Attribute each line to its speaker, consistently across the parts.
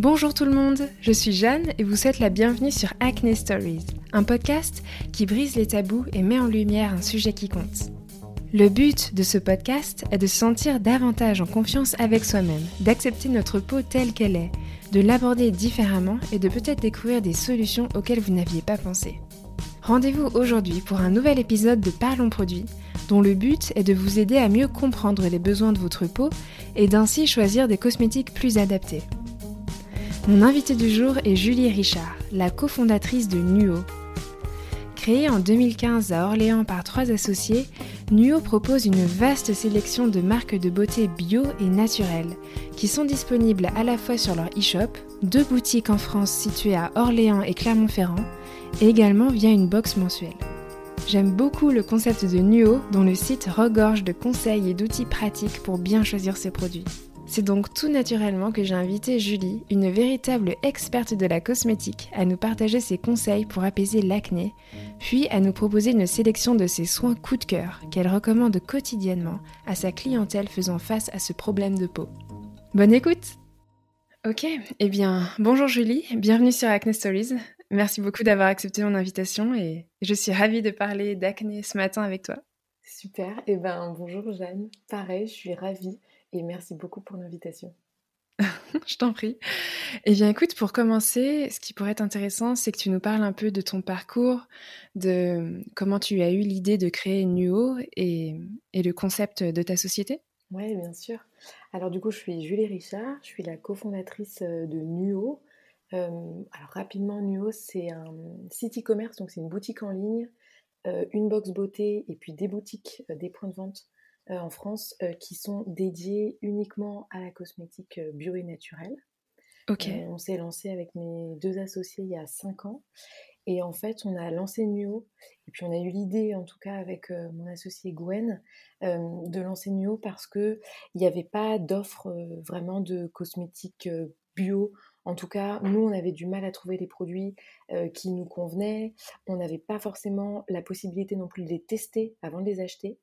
Speaker 1: Bonjour tout le monde, je suis Jeanne et vous souhaite la bienvenue sur Acne Stories, un podcast qui brise les tabous et met en lumière un sujet qui compte. Le but de ce podcast est de se sentir davantage en confiance avec soi-même, d'accepter notre peau telle qu'elle est, de l'aborder différemment et de peut-être découvrir des solutions auxquelles vous n'aviez pas pensé. Rendez-vous aujourd'hui pour un nouvel épisode de Parlons Produits, dont le but est de vous aider à mieux comprendre les besoins de votre peau et d'ainsi choisir des cosmétiques plus adaptés. Mon invité du jour est Julie Richard, la cofondatrice de Nuo. Créée en 2015 à Orléans par trois associés, Nuo propose une vaste sélection de marques de beauté bio et naturelles qui sont disponibles à la fois sur leur e-shop, deux boutiques en France situées à Orléans et Clermont-Ferrand, et également via une box mensuelle. J'aime beaucoup le concept de Nuo dont le site regorge de conseils et d'outils pratiques pour bien choisir ses produits. C'est donc tout naturellement que j'ai invité Julie, une véritable experte de la cosmétique, à nous partager ses conseils pour apaiser l'acné, puis à nous proposer une sélection de ses soins coup de cœur qu'elle recommande quotidiennement à sa clientèle faisant face à ce problème de peau. Bonne écoute Ok, eh bien, bonjour Julie, bienvenue sur Acne Stories. Merci beaucoup d'avoir accepté mon invitation et je suis ravie de parler d'acné ce matin avec toi.
Speaker 2: Super, et eh ben bonjour Jeanne, pareil, je suis ravie et merci beaucoup pour l'invitation.
Speaker 1: je t'en prie. Eh bien, écoute, pour commencer, ce qui pourrait être intéressant, c'est que tu nous parles un peu de ton parcours, de comment tu as eu l'idée de créer Nuo et, et, le concept de ta société.
Speaker 2: Oui, bien sûr. Alors, du coup, je suis Julie Richard, je suis la cofondatrice euh, de Nuo. Euh, alors, rapidement, Nuo, c'est un site e-commerce, donc c'est une boutique en ligne, euh, une box beauté et puis des boutiques, des points de vente euh, en France euh, qui sont dédiés uniquement à la cosmétique euh, bio et naturelle. On s'est lancé avec mes deux associés il y a cinq ans. Et en fait, on a lancé Nuo, et puis on a eu l'idée, en tout cas avec mon associé Gwen, de lancer Nuo parce qu'il n'y avait pas d'offre vraiment de cosmétiques bio. En tout cas, nous, on avait du mal à trouver les produits qui nous convenaient. On n'avait pas forcément la possibilité non plus de les tester avant de les acheter.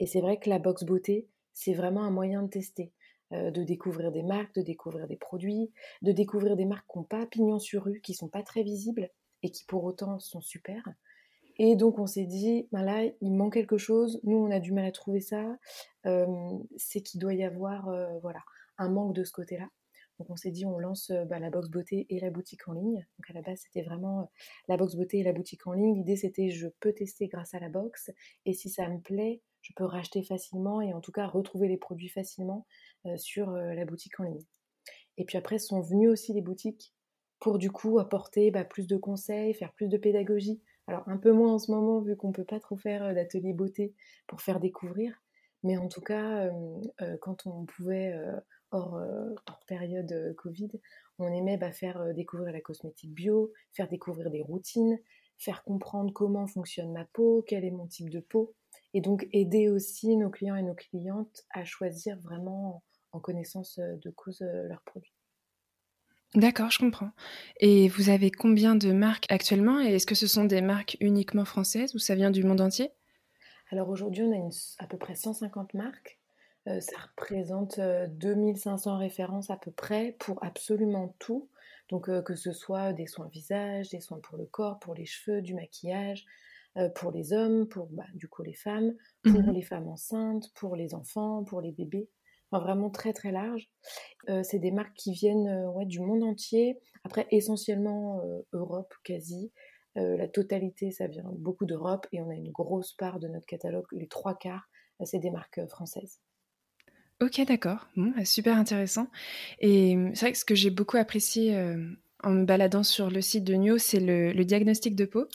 Speaker 2: Et c'est vrai que la box beauté, c'est vraiment un moyen de tester, euh, de découvrir des marques, de découvrir des produits, de découvrir des marques qui n'ont pas pignon sur rue, qui sont pas très visibles et qui pour autant sont super. Et donc on s'est dit, ben là, il manque quelque chose, nous on a du mal à trouver ça, euh, c'est qu'il doit y avoir euh, voilà, un manque de ce côté-là. Donc on s'est dit, on lance bah, la box beauté et la boutique en ligne. Donc à la base, c'était vraiment la box beauté et la boutique en ligne. L'idée, c'était, je peux tester grâce à la box. Et si ça me plaît, je peux racheter facilement et en tout cas retrouver les produits facilement sur la boutique en ligne. Et puis après, sont venues aussi les boutiques pour du coup apporter bah, plus de conseils, faire plus de pédagogie. Alors un peu moins en ce moment vu qu'on ne peut pas trop faire d'atelier beauté pour faire découvrir. Mais en tout cas, quand on pouvait hors, euh, période euh, Covid, on aimait bah, faire euh, découvrir la cosmétique bio, faire découvrir des routines, faire comprendre comment fonctionne ma peau, quel est mon type de peau, et donc aider aussi nos clients et nos clientes à choisir vraiment en connaissance de cause leurs produits.
Speaker 1: D'accord, je comprends. Et vous avez combien de marques actuellement et est-ce que ce sont des marques uniquement françaises ou ça vient du monde entier?
Speaker 2: Alors aujourd'hui, on a à peu près 150 marques euh, ça représente 2500 euh, références à peu près pour absolument tout. Donc euh, que ce soit des soins visage, des soins pour le corps, pour les cheveux, du maquillage, pour les hommes, pour bah, du coup les femmes, pour mmh les femmes enceintes, pour les enfants, pour les bébés. Enfin, vraiment très très large. c'est des marques qui viennent ouais, du monde entier. Après, essentiellement Europe quasi. la totalité, ça vient beaucoup d'Europe et on a une grosse part de notre catalogue, les trois quarts, c'est des marques françaises.
Speaker 1: Ok, d'accord. Bah, super intéressant. Et mmh, c'est vrai que ce que j'ai beaucoup apprécié en me baladant sur le site de Nio, c'est le, diagnostic de peau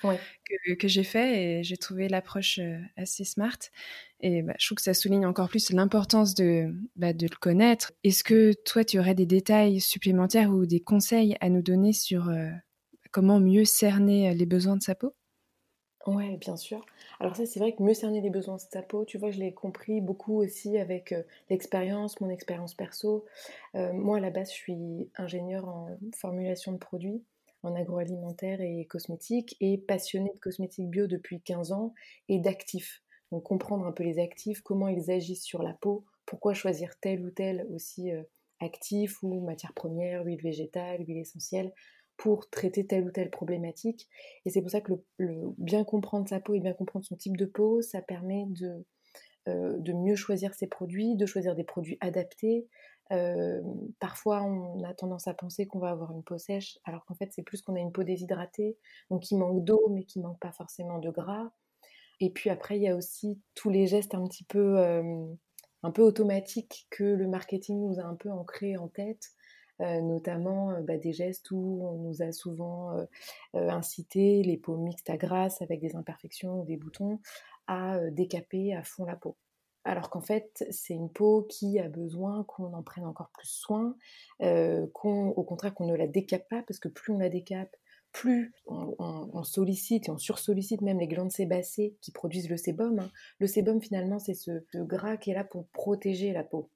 Speaker 1: que, j'ai fait et j'ai trouvé l'approche assez smart. Et bah, je trouve que ça souligne encore plus l'importance de, bah, de le connaître. Est-ce que toi, tu aurais des détails supplémentaires ou des conseils à nous donner sur comment mieux cerner les besoins de sa peau?
Speaker 2: Ouais, bien sûr. Alors ça, c'est vrai que mieux cerner les besoins de sa peau, tu vois, je l'ai compris beaucoup aussi avec euh, l'expérience, mon expérience perso. Euh, moi, à la base, je suis ingénieure en formulation de produits, en agroalimentaire et cosmétique, et passionnée de cosmétique bio depuis 15 ans et d'actifs. Donc comprendre un peu les actifs, comment ils agissent sur la peau, pourquoi choisir tel ou tel aussi euh, actifs ou matières premières, huile végétale, huile essentielle, pour traiter telle ou telle problématique. Et c'est pour ça que le, bien comprendre sa peau et bien comprendre son type de peau, ça permet de, euh, mieux choisir ses produits, de choisir des produits adaptés. Euh, parfois, on a tendance à penser qu'on va avoir une peau sèche, alors qu'en fait, c'est plus qu'on a une peau déshydratée, donc qui manque d'eau, mais qui manque pas forcément de gras. Et puis après, il y a aussi tous les gestes un petit peu, euh, un peu automatiques que le marketing nous a un peu ancrés en tête. Euh, notamment euh, bah, des gestes où on nous a souvent euh, incité les peaux mixtes à grasse avec des imperfections ou des boutons à décaper à fond la peau. Alors qu'en fait, c'est une peau qui a besoin qu'on en prenne encore plus soin, qu'on, au contraire qu'on ne la décape pas, parce que plus on la décape, plus on, sollicite et on sursollicite même les glandes sébacées qui produisent le sébum. Hein. Le sébum, finalement, c'est ce, gras qui est là pour protéger la peau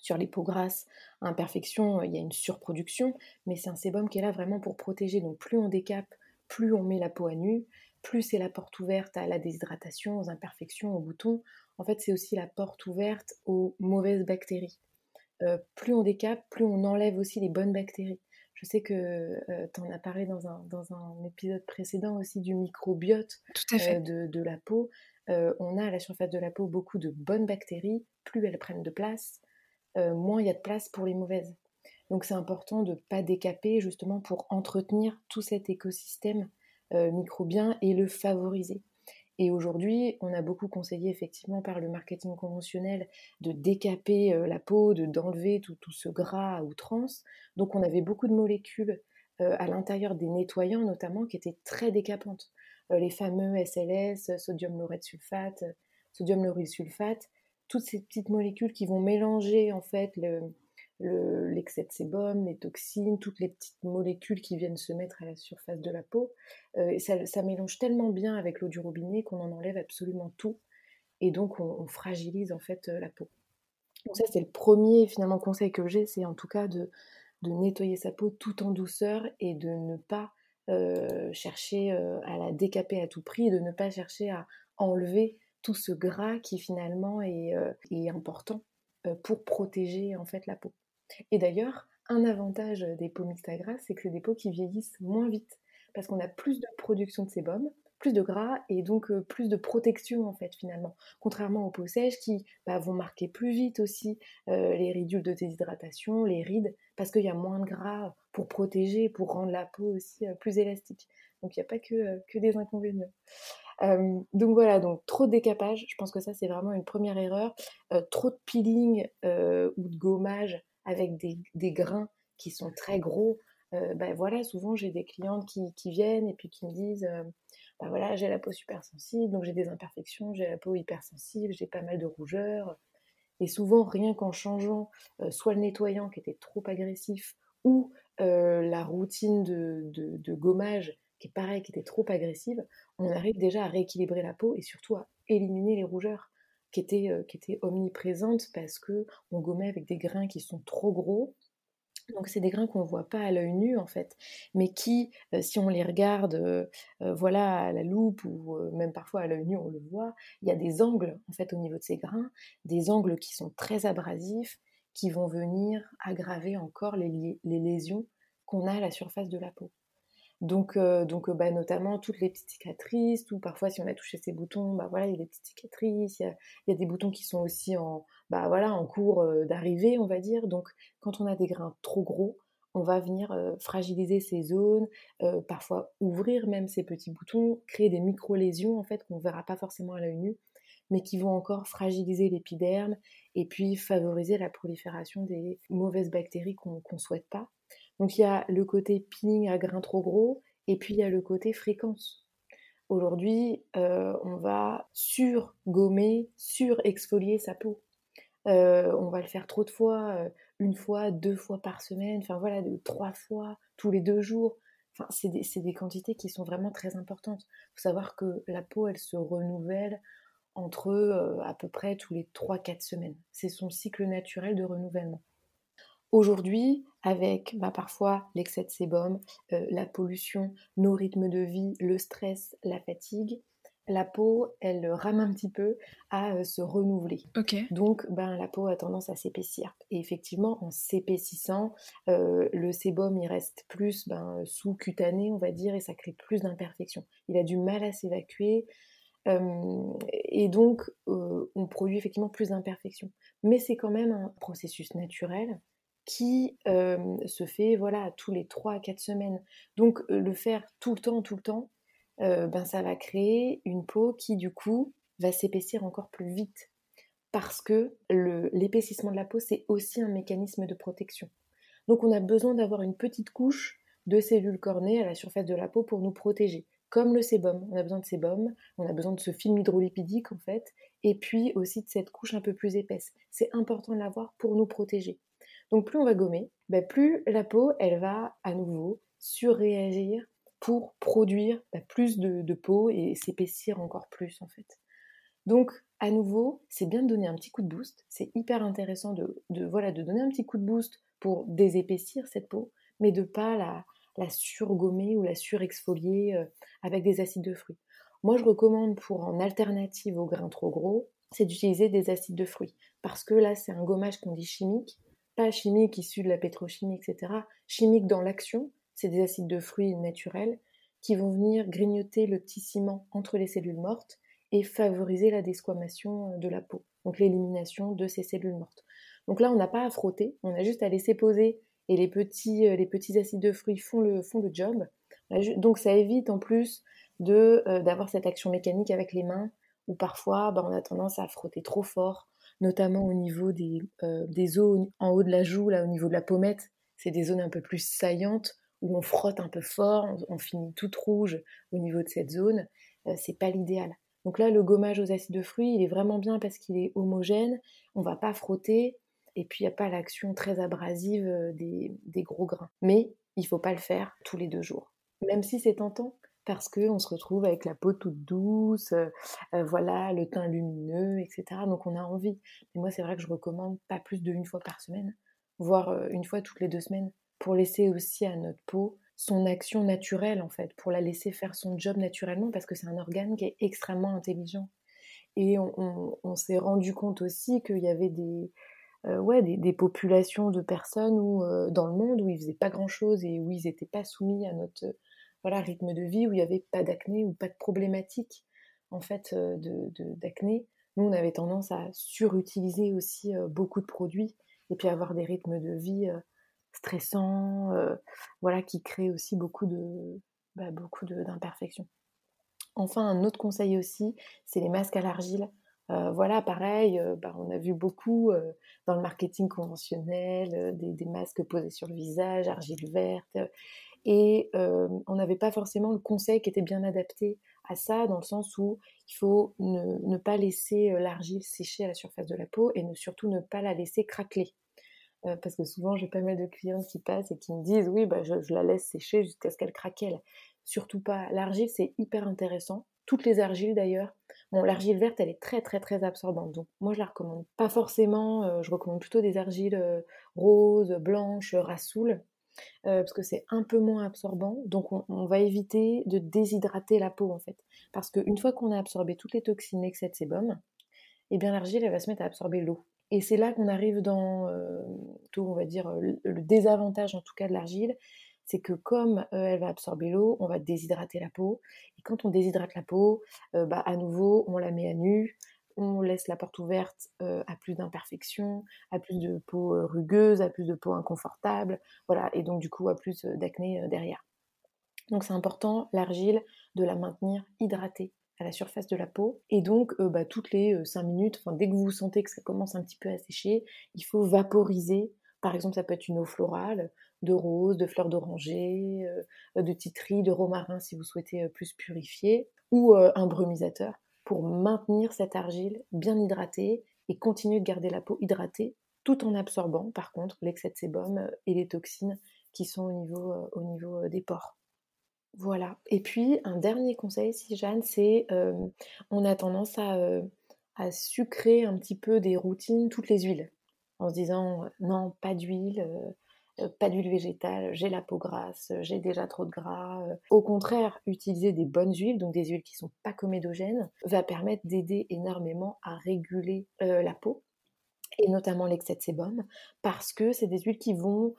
Speaker 2: sur les peaux grasses, imperfection, il y a une surproduction, mais c'est un sébum qui est là vraiment pour protéger. Donc plus on décape, plus on met la peau à nu, plus c'est la porte ouverte à la déshydratation, aux imperfections, aux boutons. En fait, c'est aussi la porte ouverte aux mauvaises bactéries. Euh, plus on décape, plus on enlève aussi les bonnes bactéries. Je sais que euh, tu en as parlé dans un, dans un, épisode précédent aussi du microbiote euh, de, de, la peau. on a à la surface de la peau beaucoup de bonnes bactéries. Plus elles prennent de place, euh, moins il y a de place pour les mauvaises. Donc c'est important de ne pas décaper justement pour entretenir tout cet écosystème euh, microbien et le favoriser. Et aujourd'hui, on a beaucoup conseillé effectivement par le marketing conventionnel de décaper euh, la peau, de d'enlever tout, ce gras à outrance. Donc on avait beaucoup de molécules à l'intérieur des nettoyants notamment qui étaient très décapantes. les fameux SLS, sodium laureth sulfate, sodium lauryl sulfate, toutes ces petites molécules qui vont mélanger en fait l'excès de sébum, les toxines, toutes les petites molécules qui viennent se mettre à la surface de la peau. Euh, ça, mélange tellement bien avec l'eau du robinet qu'on en enlève absolument tout. Et donc on, fragilise en fait euh, la peau. Donc ça c'est le premier finalement conseil que j'ai, c'est en tout cas de, nettoyer sa peau tout en douceur et de ne pas euh, chercher à la décaper à tout prix, de ne pas chercher à enlever tout ce gras qui finalement est, euh, important euh, pour protéger en fait la peau. Et d'ailleurs, un avantage des peaux mixtes à gras, c'est que c'est des peaux qui vieillissent moins vite parce qu'on a plus de production de sébum, plus de gras et donc euh, plus de protection en fait finalement. Contrairement aux peaux sèches qui bah, vont marquer plus vite aussi les ridules de déshydratation, les rides, parce qu'il y a moins de gras pour protéger, pour rendre la peau aussi plus élastique. Donc il n'y a pas que, que des inconvénients. Euh, donc voilà, donc trop de décapage, je pense que ça c'est vraiment une première erreur. Euh, trop de peeling euh, ou de gommage avec des, grains qui sont très gros. ben voilà, souvent j'ai des clientes qui, viennent et puis qui me disent ben voilà, j'ai la peau super sensible, donc j'ai des imperfections, j'ai la peau hypersensible, j'ai pas mal de rougeurs. Et souvent, rien qu'en changeant soit le nettoyant qui était trop agressif ou la routine de gommage qui est pareil, qui était trop agressive, on arrive déjà à rééquilibrer la peau et surtout à éliminer les rougeurs qui étaient, euh, qui étaient omniprésentes parce que on gommait avec des grains qui sont trop gros. Donc c'est des grains qu'on ne voit pas à l'œil nu en fait, mais qui, euh, si on les regarde, euh, voilà à la loupe ou même parfois à l'œil nu, on le voit, il y a des angles en fait au niveau de ces grains, des angles qui sont très abrasifs, qui vont venir aggraver encore les lésions qu'on a à la surface de la peau. Donc, euh, donc euh, bah, notamment toutes les petites cicatrices, ou parfois si on a touché ses boutons, bah voilà, il y a des petites cicatrices, il y a, des boutons qui sont aussi en, bah voilà, en cours euh, d'arrivée, on va dire. Donc quand on a des grains trop gros, on va venir fragiliser ces zones, parfois ouvrir même ces petits boutons, créer des micro-lésions en fait qu'on ne verra pas forcément à l'œil nu, mais qui vont encore fragiliser l'épiderme et puis favoriser la prolifération des mauvaises bactéries qu'on ne souhaite pas. Donc il y a le côté peeling à grains trop gros et puis il y a le côté fréquence. Aujourd'hui, euh, on va sur-gommer, sur-exfolier sa peau. Euh, on va le faire trop de fois, euh, une fois, deux fois par semaine, enfin voilà, trois fois tous les deux jours. Enfin, c'est des, des, quantités qui sont vraiment très importantes. Il faut savoir que la peau, elle se renouvelle entre à peu près tous les 3-4 semaines. C'est son cycle naturel de renouvellement. Aujourd'hui, avec bah, parfois l'excès de sébum, euh, la pollution, nos rythmes de vie, le stress, la fatigue, la peau, elle rame un petit peu à euh, se renouveler. Donc, ben, la peau a tendance à s'épaissir. Et effectivement, en s'épaississant, euh, le sébum, il reste plus ben, sous-cutané, on va dire, et ça crée plus d'imperfections. Il a du mal à s'évacuer. et donc, on produit effectivement plus d'imperfections. Mais c'est quand même un processus naturel qui se fait voilà tous les 3 à 4 semaines. Donc le faire tout le temps, tout le temps, ben ça va créer une peau qui du coup va s'épaissir encore plus vite. Parce que l'épaississement de la peau, c'est aussi un mécanisme de protection. Donc on a besoin d'avoir une petite couche de cellules cornées à la surface de la peau pour nous protéger. Comme le sébum, on a besoin de sébum, on a besoin de ce film hydrolipidique en fait, et puis aussi de cette couche un peu plus épaisse. C'est important de l'avoir pour nous protéger. Donc plus on va gommer, bah, plus la peau, elle va à nouveau surréagir pour produire bah, plus de, peau et s'épaissir encore plus en fait. Donc à nouveau, c'est bien de donner un petit coup de boost. C'est hyper intéressant de, voilà, de donner un petit coup de boost pour désépaissir cette peau, mais de pas la, surgommer ou la surexfolier euh, avec des acides de fruits. Moi, je recommande pour en alternative au grain trop gros, c'est d'utiliser des acides de fruits. Parce que là, c'est un gommage qu'on dit chimique pas chimique issu de la pétrochimie, etc. Chimique dans l'action, c'est des acides de fruits naturels qui vont venir grignoter le tissement entre les cellules mortes et favoriser la desquamation euh, de la peau, donc l'élimination de ces cellules mortes. Donc là, on n'a pas à frotter, on a juste à laisser poser et les petits, euh, les petits acides de fruits font le, font le job. Donc ça évite en plus de, euh, d'avoir cette action mécanique avec les mains où parfois bah, on a tendance à frotter trop fort notamment au niveau des, euh, des zones en haut de la joue, là au niveau de la pommette. C'est des zones un peu plus saillantes où on frotte un peu fort, on, finit toute rouge au niveau de cette zone. Euh, c'est pas l'idéal. Donc là, le gommage aux acides de fruits, il est vraiment bien parce qu'il est homogène, on va pas frotter, et puis il n'y a pas l'action très abrasive euh, des, des, gros grains. Mais il faut pas le faire tous les deux jours. Même si c'est tentant, parce qu'on se retrouve avec la peau toute douce, euh, euh, voilà, le teint lumineux, etc. Donc on a envie. Mais moi, c'est vrai que je recommande pas plus d'une fois par semaine, voire euh, une fois toutes les deux semaines, pour laisser aussi à notre peau son action naturelle, en fait, pour la laisser faire son job naturellement, parce que c'est un organe qui est extrêmement intelligent. Et on, s'est rendu compte aussi qu'il y avait des, ouais, des, populations de personnes dans le monde où ils faisaient pas grand-chose et où ils n'étaient pas soumis à notre voilà, rythme de vie où il n'y avait pas d'acné ou pas de problématique en fait euh, d'acné. Nous, on avait tendance à surutiliser aussi euh, beaucoup de produits et puis avoir des rythmes de vie euh, stressants, voilà, qui créent aussi beaucoup de bah, beaucoup d'imperfections. Enfin, un autre conseil aussi, c'est les masques à l'argile. voilà, pareil, bah, on a vu beaucoup dans le marketing conventionnel des, masques posés sur le visage, argile verte, et on n'avait pas forcément le conseil qui était bien adapté à ça, dans le sens où il faut ne, pas laisser l'argile sécher à la surface de la peau et surtout ne pas la laisser craquer. parce que souvent j'ai pas mal de clients qui passent et qui me disent oui bah je, la laisse sécher jusqu'à ce qu'elle craquelle. Surtout pas. L'argile c'est hyper intéressant. Toutes les argiles d'ailleurs. Bon l'argile verte elle est très très très absorbante donc moi je la recommande pas forcément. je recommande plutôt des argiles roses, blanches, rassoules euh, parce que c'est un peu moins absorbant. Donc on, va éviter de déshydrater la peau en fait. Parce qu'une fois qu'on a absorbé toutes les toxines, excès de sébum, eh bien l'argile elle va se mettre à absorber l'eau. Et c'est là qu'on arrive dans euh, tout, on va dire, le, désavantage en tout cas de l'argile, c'est que comme euh, elle va absorber l'eau, on va déshydrater la peau. Et quand on déshydrate la peau, bah, à nouveau, on la met à nu, on laisse la porte ouverte euh, à plus d'imperfections, à plus de peau euh, rugueuse, à plus de peau inconfortable, voilà, et donc du coup à plus euh, d'acné derrière. Donc c'est important, l'argile, de la maintenir hydratée à la surface de la peau. Et donc, bah, toutes les 5 minutes, dès que vous sentez que ça commence un petit peu à sécher, il faut vaporiser. Par exemple, ça peut être une eau florale, de rose, de fleurs d'oranger, de titri, de romarin si vous souhaitez plus purifier, ou un brumisateur maintenir cette argile bien hydratée et continuer de garder la peau hydratée tout en absorbant par contre l'excès de sébum euh, et les toxines qui sont au niveau, euh, au niveau euh, des pores. Voilà. Et puis un dernier conseil, si Jeanne, c'est on a tendance à, à, sucrer un petit peu des routines toutes les huiles en se disant non, pas d'huile, pas d'huile végétale, j'ai la peau grasse, j'ai déjà trop de gras. Au contraire, utiliser des bonnes huiles, donc des huiles qui sont pas comédogènes, va permettre d'aider énormément à réguler la peau et notamment l'excès de sébum, parce que c'est des huiles qui vont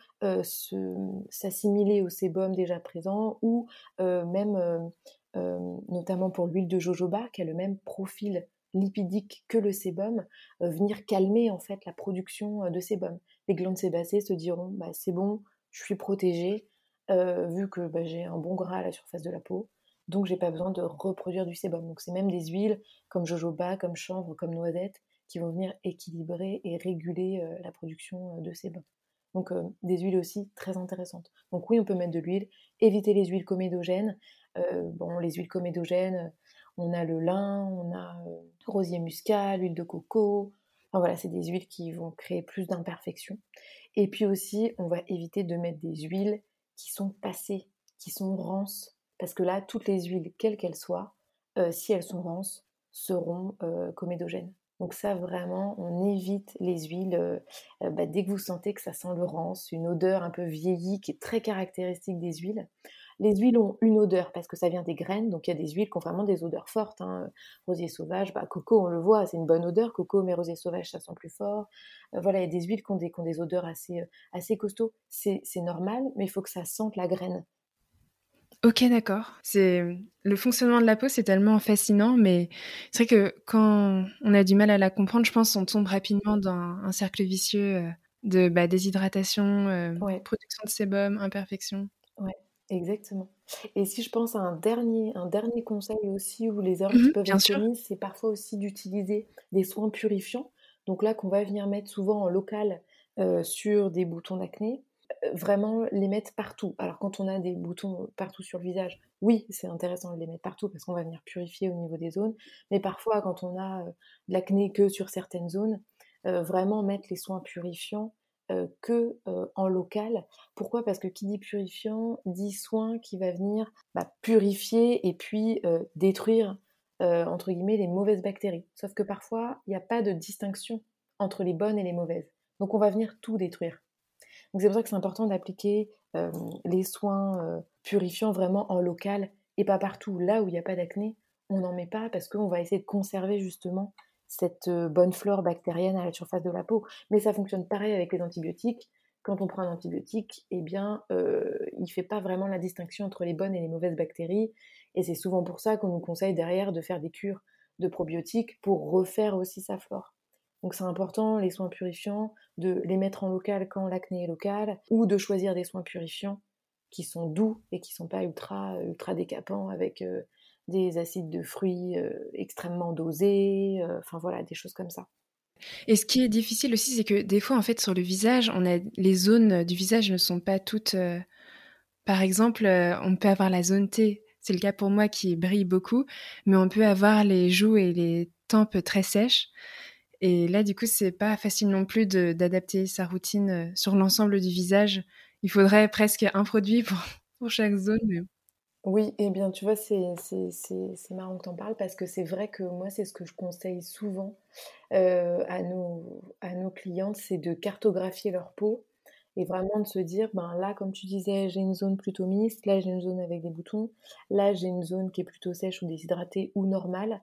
Speaker 2: s'assimiler au sébum déjà présent ou même, notamment pour l'huile de jojoba, qui a le même profil lipidique que le sébum, venir calmer en fait la production de sébum. Les glandes sébacées se diront bah, c'est bon, je suis protégée, vu que bah, j'ai un bon gras à la surface de la peau, donc j'ai pas besoin de reproduire du sébum. Donc c'est même des huiles comme jojoba, comme chanvre, comme noisette, qui vont venir équilibrer et réguler euh, la production euh, de sébum. Donc euh, des huiles aussi très intéressantes. Donc oui, on peut mettre de l'huile, éviter les huiles comédogènes. bon, les huiles comédogènes, on a le lin, on a rosier muscat, l'huile de coco. Voilà, c'est des huiles qui vont créer plus d'imperfections. Et puis aussi, on va éviter de mettre des huiles qui sont passées, qui sont rances. Parce que là, toutes les huiles, quelles qu'elles soient, si elles sont rances, seront comédogènes. Donc ça, vraiment, on évite les huiles. Euh, euh, bah, dès que vous sentez que ça sent le rance, une odeur un peu vieillie qui est très caractéristique des huiles. Les huiles ont une odeur parce que ça vient des graines, donc il y a des huiles qui ont vraiment des odeurs fortes. Hein. Rosier sauvage, bah, coco, on le voit, c'est une bonne odeur. Coco, mais rosier sauvage, ça sent plus fort. Euh, voilà, il y a des huiles qui ont des, qui ont des odeurs assez, assez costauds. C'est normal, mais il faut que ça sente la graine.
Speaker 1: Ok, d'accord. C'est le fonctionnement de la peau, c'est tellement fascinant, mais c'est vrai que quand on a du mal à la comprendre, je pense qu'on tombe rapidement dans un cercle vicieux euh, de bah, déshydratation, euh, production de sébum, imperfection.
Speaker 2: Exactement. Et si je pense à un dernier, un dernier conseil aussi, où les herbes mmh peuvent être mises, c'est parfois aussi d'utiliser des soins purifiants. Donc là, qu'on va venir mettre souvent en local euh, sur des boutons d'acné vraiment les mettre partout. Alors quand on a des boutons partout sur le visage, oui, c'est intéressant de les mettre partout parce qu'on va venir purifier au niveau des zones. Mais parfois, quand on a de l'acné que sur certaines zones, vraiment mettre les soins purifiants que en local. Pourquoi? Parce que qui dit purifiant dit soin qui va venir bah, purifier et puis détruire entre guillemets les mauvaises bactéries. Sauf que parfois, il n'y a pas de distinction entre les bonnes et les mauvaises. Donc on va venir tout détruire. Donc c'est pour ça que c'est important d'appliquer les soins purifiants vraiment en local et pas partout. Là où il n'y a pas d'acné, on n'en met pas parce qu'on va essayer de conserver justement cette bonne flore bactérienne à la surface de la peau. Mais ça fonctionne pareil avec les antibiotiques. Quand on prend un antibiotique, eh bien, il ne fait pas vraiment la distinction entre les bonnes et les mauvaises bactéries. Et c'est souvent pour ça qu'on nous conseille derrière de faire des cures de probiotiques pour refaire aussi sa flore. Donc c'est important, les soins purifiants, de les mettre en local quand l'acné est local, ou de choisir des soins purifiants qui sont doux et qui ne sont pas ultra, ultra décapants avec des acides de fruits euh, extrêmement dosés, euh, enfin voilà, des choses comme ça.
Speaker 1: Et ce qui est difficile aussi, c'est que des fois, en fait, sur le visage, on a les zones du visage ne sont pas toutes. Par exemple, on peut avoir la zone T. C'est le cas pour moi qui brille beaucoup, mais on peut avoir les joues et les tempes très sèches. Et là, du coup, c'est pas facile non plus d'adapter sa routine euh, sur l'ensemble du visage. Il faudrait presque un produit pour, pour chaque zone.
Speaker 2: Oui, et eh bien tu vois, c'est marrant que tu en parles parce que c'est vrai que moi, c'est ce que je conseille souvent euh, à, nos, à nos clientes, c'est de cartographier leur peau et vraiment de se dire, ben là, comme tu disais, j'ai une zone plutôt mixte, là j'ai une zone avec des boutons, là j'ai une zone qui est plutôt sèche ou déshydratée ou normale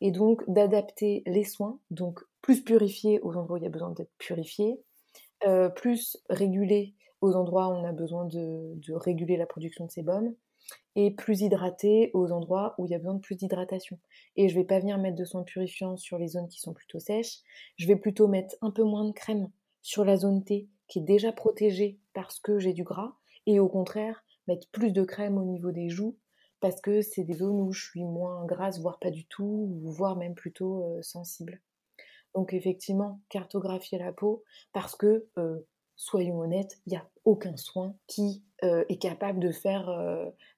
Speaker 2: et donc d'adapter les soins, donc plus purifier aux endroits où il y a besoin d'être purifié, euh, plus réguler aux endroits où on a besoin de, réguler la production de sébum, et plus hydraté aux endroits où il y a besoin de plus d'hydratation. Et je vais pas venir mettre de soins purifiants sur les zones qui sont plutôt sèches, je vais plutôt mettre un peu moins de crème sur la zone T qui est déjà protégée parce que j'ai du gras, et au contraire mettre plus de crème au niveau des joues parce que c'est des zones où je suis moins grasse, voire pas du tout, voire même plutôt euh, sensible. Donc effectivement, cartographier la peau, parce que, euh, soyons honnêtes, il n'y a aucun soin qui euh, est capable de faire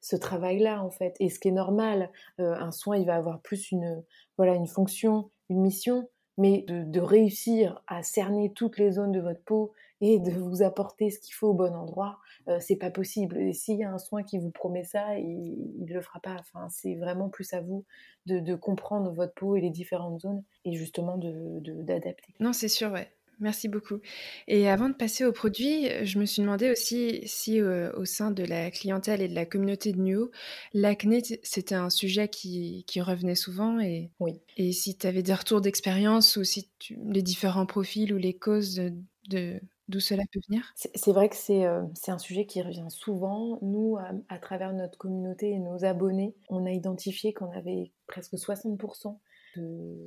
Speaker 2: ce travail-là, en fait. Et ce qui est normal, un soin, il va avoir plus une, voilà, une fonction, une mission, mais de, réussir à cerner toutes les zones de votre peau et de vous apporter ce qu'il faut au bon endroit, euh, c'est pas possible. Et s'il y a un soin qui vous promet ça, il, ne le fera pas. Enfin, c'est vraiment plus à vous de, comprendre votre peau et les différentes zones et justement de d'adapter.
Speaker 1: non, c'est sûr, ouais. Merci beaucoup. Et avant de passer aux produits, je me suis demandé aussi si euh, au sein de la clientèle et de la communauté de Nuo, l'acné, c'était un sujet qui, qui, revenait souvent. Et,
Speaker 2: oui.
Speaker 1: et si tu avais des retours d'expérience ou si tu, les différents profils ou les causes de, d'où cela peut venir?
Speaker 2: C'est vrai que c'est euh, un sujet qui revient souvent. Nous, à, travers notre communauté et nos abonnés, on a identifié qu'on avait presque 60%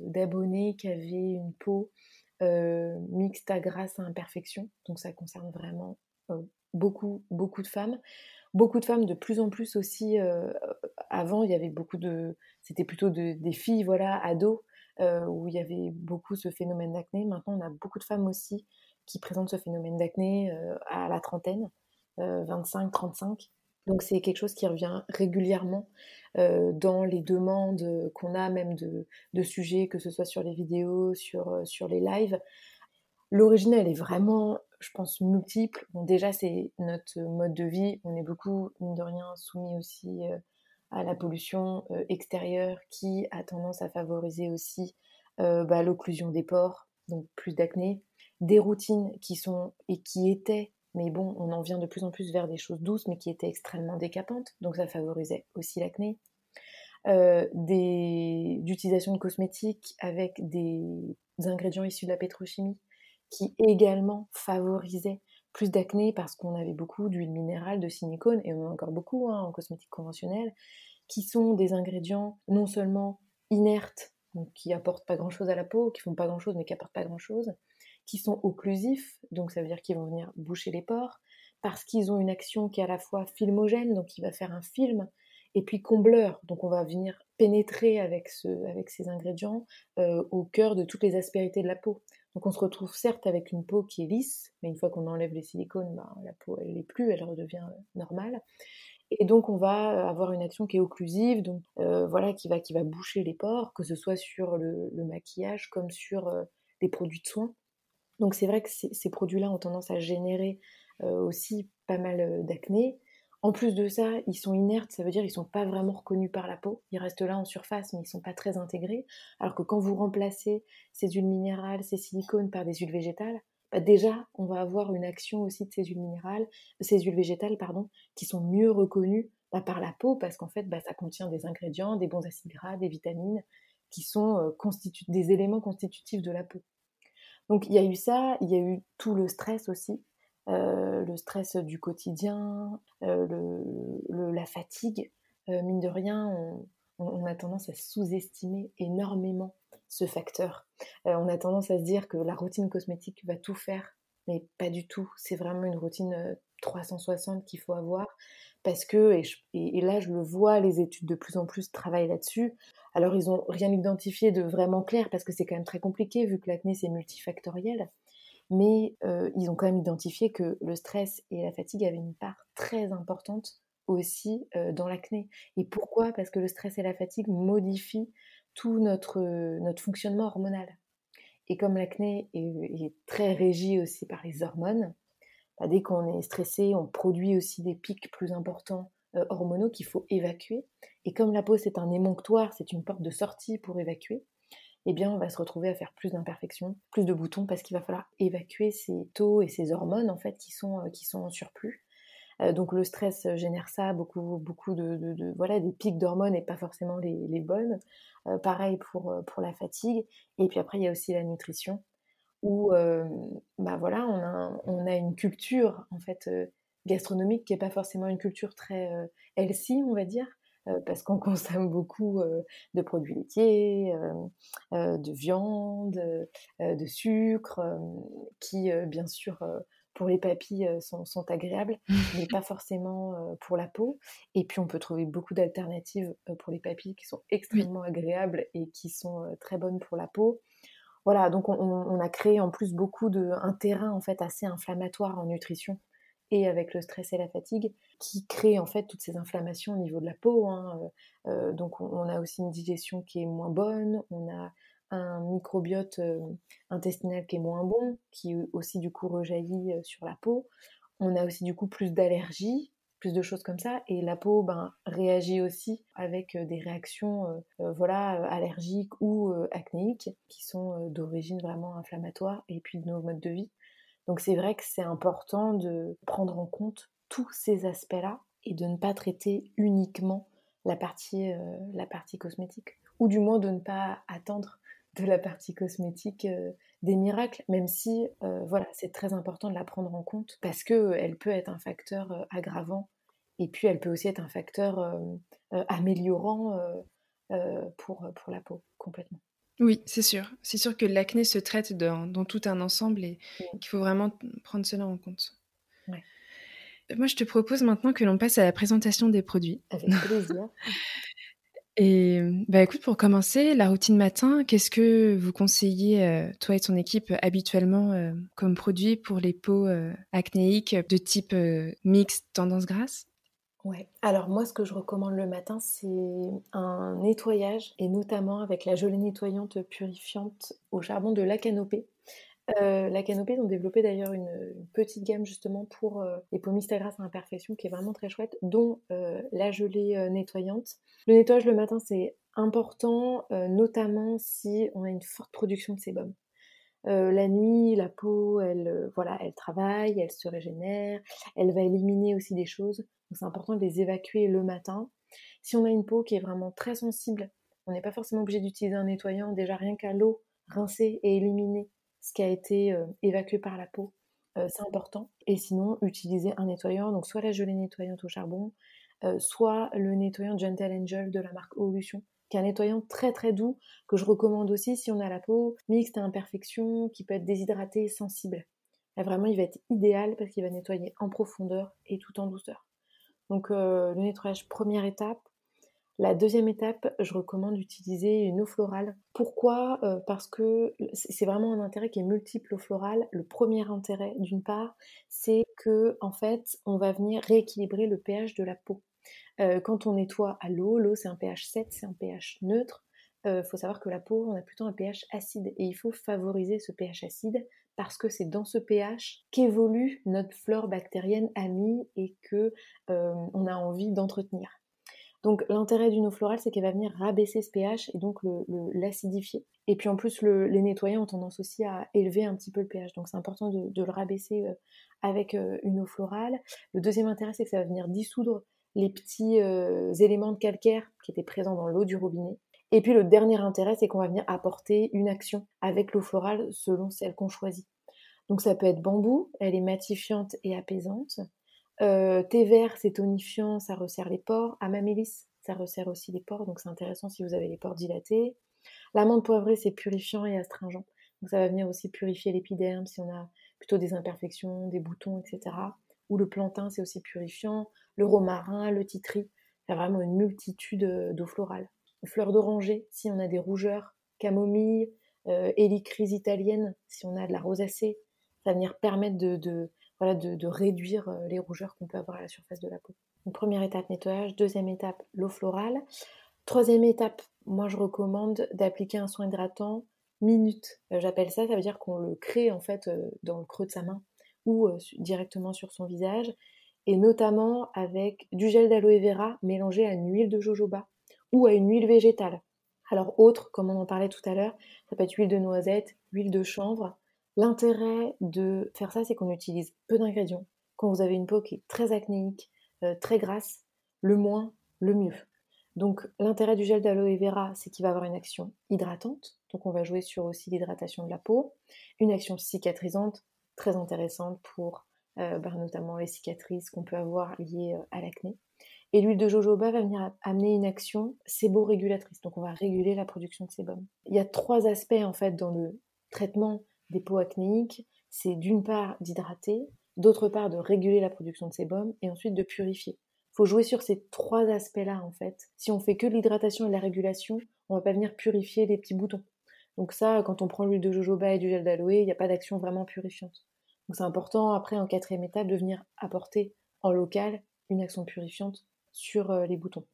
Speaker 2: d'abonnés qui avaient une peau euh, mixte à grasse à imperfection. Donc ça concerne vraiment euh, beaucoup, beaucoup de femmes. Beaucoup de femmes, de plus en plus aussi. Euh, avant, il y avait beaucoup de. C'était plutôt des filles, voilà, ados, où il y avait beaucoup ce phénomène d'acné. Maintenant, on a beaucoup de femmes aussi qui présentent ce phénomène d'acné à la trentaine, 25-35. Donc c'est quelque chose qui revient régulièrement euh, dans les demandes qu'on a même de, sujets, que ce soit sur les vidéos, sur, euh, sur les lives. L'origine, elle est vraiment, je pense, multiple. Déjà, c'est notre mode de vie. On est beaucoup, mine de rien, soumis aussi euh, à la pollution extérieure qui a tendance à favoriser aussi bah, l'occlusion des pores, donc plus d'acné. Des routines qui sont et qui étaient mais bon, on en vient de plus en plus vers des choses douces, mais qui étaient extrêmement décapantes, donc ça favorisait aussi l'acné. Euh, d'utilisation de cosmétiques avec des, ingrédients issus de la pétrochimie qui également favorisaient plus d'acné parce qu'on avait beaucoup d'huile minérale, de silicone, et on en a encore beaucoup hein, en cosmétique conventionnelle, qui sont des ingrédients non seulement inertes, donc qui apportent pas grand chose à la peau, qui font pas grand chose mais qui apportent pas grand chose, qui sont occlusifs, donc ça veut dire qu'ils vont venir boucher les pores, parce qu'ils ont une action qui est à la fois filmogène, donc qui va faire un film, et puis combleur, donc on va venir pénétrer avec, ce, avec ces ingrédients euh, au cœur de toutes les aspérités de la peau. Donc on se retrouve certes avec une peau qui est lisse, mais une fois qu'on enlève les silicones, ben, la peau elle n'est plus, elle redevient euh, normale. Et donc on va avoir une action qui est occlusive, donc euh, voilà, qui va, qui va boucher les pores, que ce soit sur le, maquillage comme sur les produits de soins. Donc c'est vrai que ces produits-là ont tendance à générer euh, aussi pas mal euh, d'acné. En plus de ça, ils sont inertes, ça veut dire qu'ils ne sont pas vraiment reconnus par la peau. Ils restent là en surface, mais ils ne sont pas très intégrés. Alors que quand vous remplacez ces huiles minérales, ces silicones par des huiles végétales, bah déjà, on va avoir une action aussi de ces huiles minérales, ces huiles végétales, qui sont mieux reconnues bah, par la peau, parce qu'en fait, bah, ça contient des ingrédients, des bons acides gras, des vitamines, qui sont euh, des éléments constitutifs de la peau. Donc il y a eu ça, il y a eu tout le stress aussi, euh, le stress du quotidien, euh, la fatigue. Euh, mine de rien, on, a tendance à sous-estimer énormément ce facteur. on a tendance à se dire que la routine cosmétique va tout faire, mais pas du tout. C'est vraiment une routine 360 qu'il faut avoir parce que, et, là je le vois, les études de plus en plus travaillent là-dessus. Alors ils n'ont rien identifié de vraiment clair parce que c'est quand même très compliqué vu que l'acné c'est multifactoriel. Mais euh, ils ont quand même identifié que le stress et la fatigue avaient une part très importante aussi euh, dans l'acné. Et pourquoi? Parce que le stress et la fatigue modifient tout notre, notre fonctionnement hormonal. Et comme l'acné est, très régi aussi par les hormones, bah, dès qu'on est stressé, on produit aussi des pics plus importants euh, hormonaux qu'il faut évacuer. Et comme la peau c'est un émonctoire, c'est une porte de sortie pour évacuer, eh bien on va se retrouver à faire plus d'imperfections, plus de boutons parce qu'il va falloir évacuer ces taux et ces hormones en fait qui sont, euh, qui sont en surplus. Euh, donc le stress génère ça, beaucoup, beaucoup de, voilà des pics d'hormones et pas forcément les, bonnes. pareil pour, pour la fatigue. Et puis après il y a aussi la nutrition où bah voilà on a, on a une culture en fait gastronomique qui n'est pas forcément une culture très euh, healthy, on va dire, euh, parce qu'on consomme beaucoup euh, de produits laitiers, de viande, de sucre, qui, bien sûr, pour les papilles sont, sont, agréables, mais pas forcément pour la peau. Et puis, on peut trouver beaucoup d'alternatives pour les papilles qui sont extrêmement agréables et qui sont très bonnes pour la peau. Voilà, donc on, on, a créé en plus beaucoup de un terrain en fait assez inflammatoire en nutrition et avec le stress et la fatigue, qui créent en fait toutes ces inflammations au niveau de la peau. Hein. Euh, euh, donc on, a aussi une digestion qui est moins bonne, on a un microbiote euh, intestinal qui est moins bon, qui aussi du coup rejaillit sur la peau. On a aussi du coup plus d'allergies, plus de choses comme ça. Et la peau ben, réagit aussi avec des réactions voilà, allergiques ou acnéiques qui sont d'origine vraiment inflammatoire et puis de nos modes de vie. Donc c'est vrai que c'est important de prendre en compte tous ces aspects-là et de ne pas traiter uniquement la partie, partie cosmétique. Ou du moins de ne pas attendre de la partie cosmétique des miracles, même si euh, voilà, c'est très important de la prendre en compte parce qu'elle euh, peut être un facteur euh, aggravant et puis elle peut aussi être un facteur améliorant pour la peau complètement.
Speaker 1: Oui, c'est sûr. C'est sûr que l'acné se traite dans, dans, tout un ensemble et qu'il faut vraiment prendre cela en compte. Moi, je te propose maintenant que l'on passe à la présentation des produits.
Speaker 2: Avec plaisir.
Speaker 1: Et bah écoute, pour commencer, la routine matin, qu'est-ce que vous conseillez, euh, toi et ton équipe, habituellement euh, comme produit pour les peaux euh, acnéiques de type mixte tendance grasse?
Speaker 2: Ouais. Alors moi, ce que je recommande le matin, c'est un nettoyage et notamment avec la gelée nettoyante purifiante au charbon de la canopée. Euh, la Canopée ont développé d'ailleurs une, petite gamme justement pour euh, les peaux mixtes à grasse à imperfection qui est vraiment très chouette, dont euh, la gelée nettoyante. Le nettoyage le matin c'est important, notamment si on a une forte production de sébum. La nuit, la peau, elle, voilà, elle travaille, elle se régénère, elle va éliminer aussi des choses. Donc c'est important de les évacuer le matin. Si on a une peau qui est vraiment très sensible, on n'est pas forcément obligé d'utiliser un nettoyant. Déjà rien qu'à l'eau, rincer et éliminer ce qui a été euh, évacué par la peau. Euh, c'est important. Et sinon, utiliser un nettoyant, donc soit la gelée nettoyante au charbon, euh, soit le nettoyant Gentle Angel de la marque Evolution, qui est un nettoyant très très doux que je recommande aussi si on a la peau mixte à imperfection, qui peut être déshydratée et sensible. vraiment, il va être idéal parce qu'il va nettoyer en profondeur et tout en douceur. Donc le nettoyage première étape, la deuxième étape, je recommande d'utiliser une eau florale. Pourquoi? Euh, Parce que c'est vraiment un intérêt qui est multiple eau florale. Le premier intérêt, d'une part, c'est que en fait, on va venir rééquilibrer le pH de la peau. Euh, quand on nettoie à l'eau, l'eau c'est un pH 7, c'est un pH neutre. Il euh, faut savoir que la peau, on a plutôt un pH acide et il faut favoriser ce pH acide parce que c'est dans ce pH qu'évolue notre flore bactérienne amie et que on a envie d'entretenir. Donc l'intérêt d'une eau florale, c'est qu'elle va venir rabaisser ce pH et donc l'acidifier. Et puis en plus, les nettoyants ont tendance aussi à élever un petit peu le pH. Donc c'est important de, le rabaisser euh, avec euh, une eau florale. Le deuxième intérêt, c'est que ça va venir dissoudre les petits euh, éléments de calcaire qui étaient présents dans l'eau du robinet. Et puis le dernier intérêt, c'est qu'on va venir apporter une action avec l'eau florale selon celle qu'on choisit. Donc ça peut être bambou, elle est matifiante et apaisante. Euh, thé vert, c'est tonifiant, ça resserre les pores. Amamélis, ça resserre aussi les pores, donc c'est intéressant si vous avez les pores dilatés. L'amande poivrée, c'est purifiant et astringent. Donc ça va venir aussi purifier l'épiderme si on a plutôt des imperfections, des boutons, etc. Ou le plantain, c'est aussi purifiant. Le romarin, le titri, il y a vraiment une multitude euh, d'eau florale. Fleur d'oranger, si on a des rougeurs, camomille, euh, italienne, si on a de la rosacée, ça va venir permettre de voilà, de, réduire euh, les rougeurs qu'on peut avoir à la surface de la peau. Une première étape, nettoyage. Deuxième étape, l'eau florale. Troisième étape, moi je recommande d'appliquer un soin hydratant minute. Euh, j'appelle ça, ça veut dire qu'on le crée en fait dans le creux de sa main ou directement sur son visage. Et notamment avec du gel d'aloe vera mélangé à une huile de jojoba ou à une huile végétale. Alors autre, comme on en parlait tout à l'heure, ça peut être huile de noisette, huile de chanvre, L'intérêt de faire ça, c'est qu'on utilise peu d'ingrédients. Quand vous avez une peau qui est très acnéique, euh, très grasse, le moins, le mieux. Donc l'intérêt du gel d'aloe vera, c'est qu'il va avoir une action hydratante, donc on va jouer sur aussi l'hydratation de la peau, une action cicatrisante, très intéressante pour bah, notamment les cicatrices qu'on peut avoir liées euh, à l'acné. Et l'huile de jojoba va venir amener une action séborégulatrice, donc on va réguler la production de sébum. Il y a trois aspects en fait dans le traitement des peaux acnéiques, c'est d'une part d'hydrater, d'autre part de réguler la production de sébum et ensuite de purifier. Il faut jouer sur ces trois aspects-là en fait. Si on fait que l'hydratation et la régulation, on va pas venir purifier les petits boutons. Donc ça, quand on prend l'huile de jojoba et du gel d'aloe, il n'y a pas d'action vraiment purifiante. Donc c'est important après en quatrième étape de venir apporter en local une action purifiante sur euh, les boutons.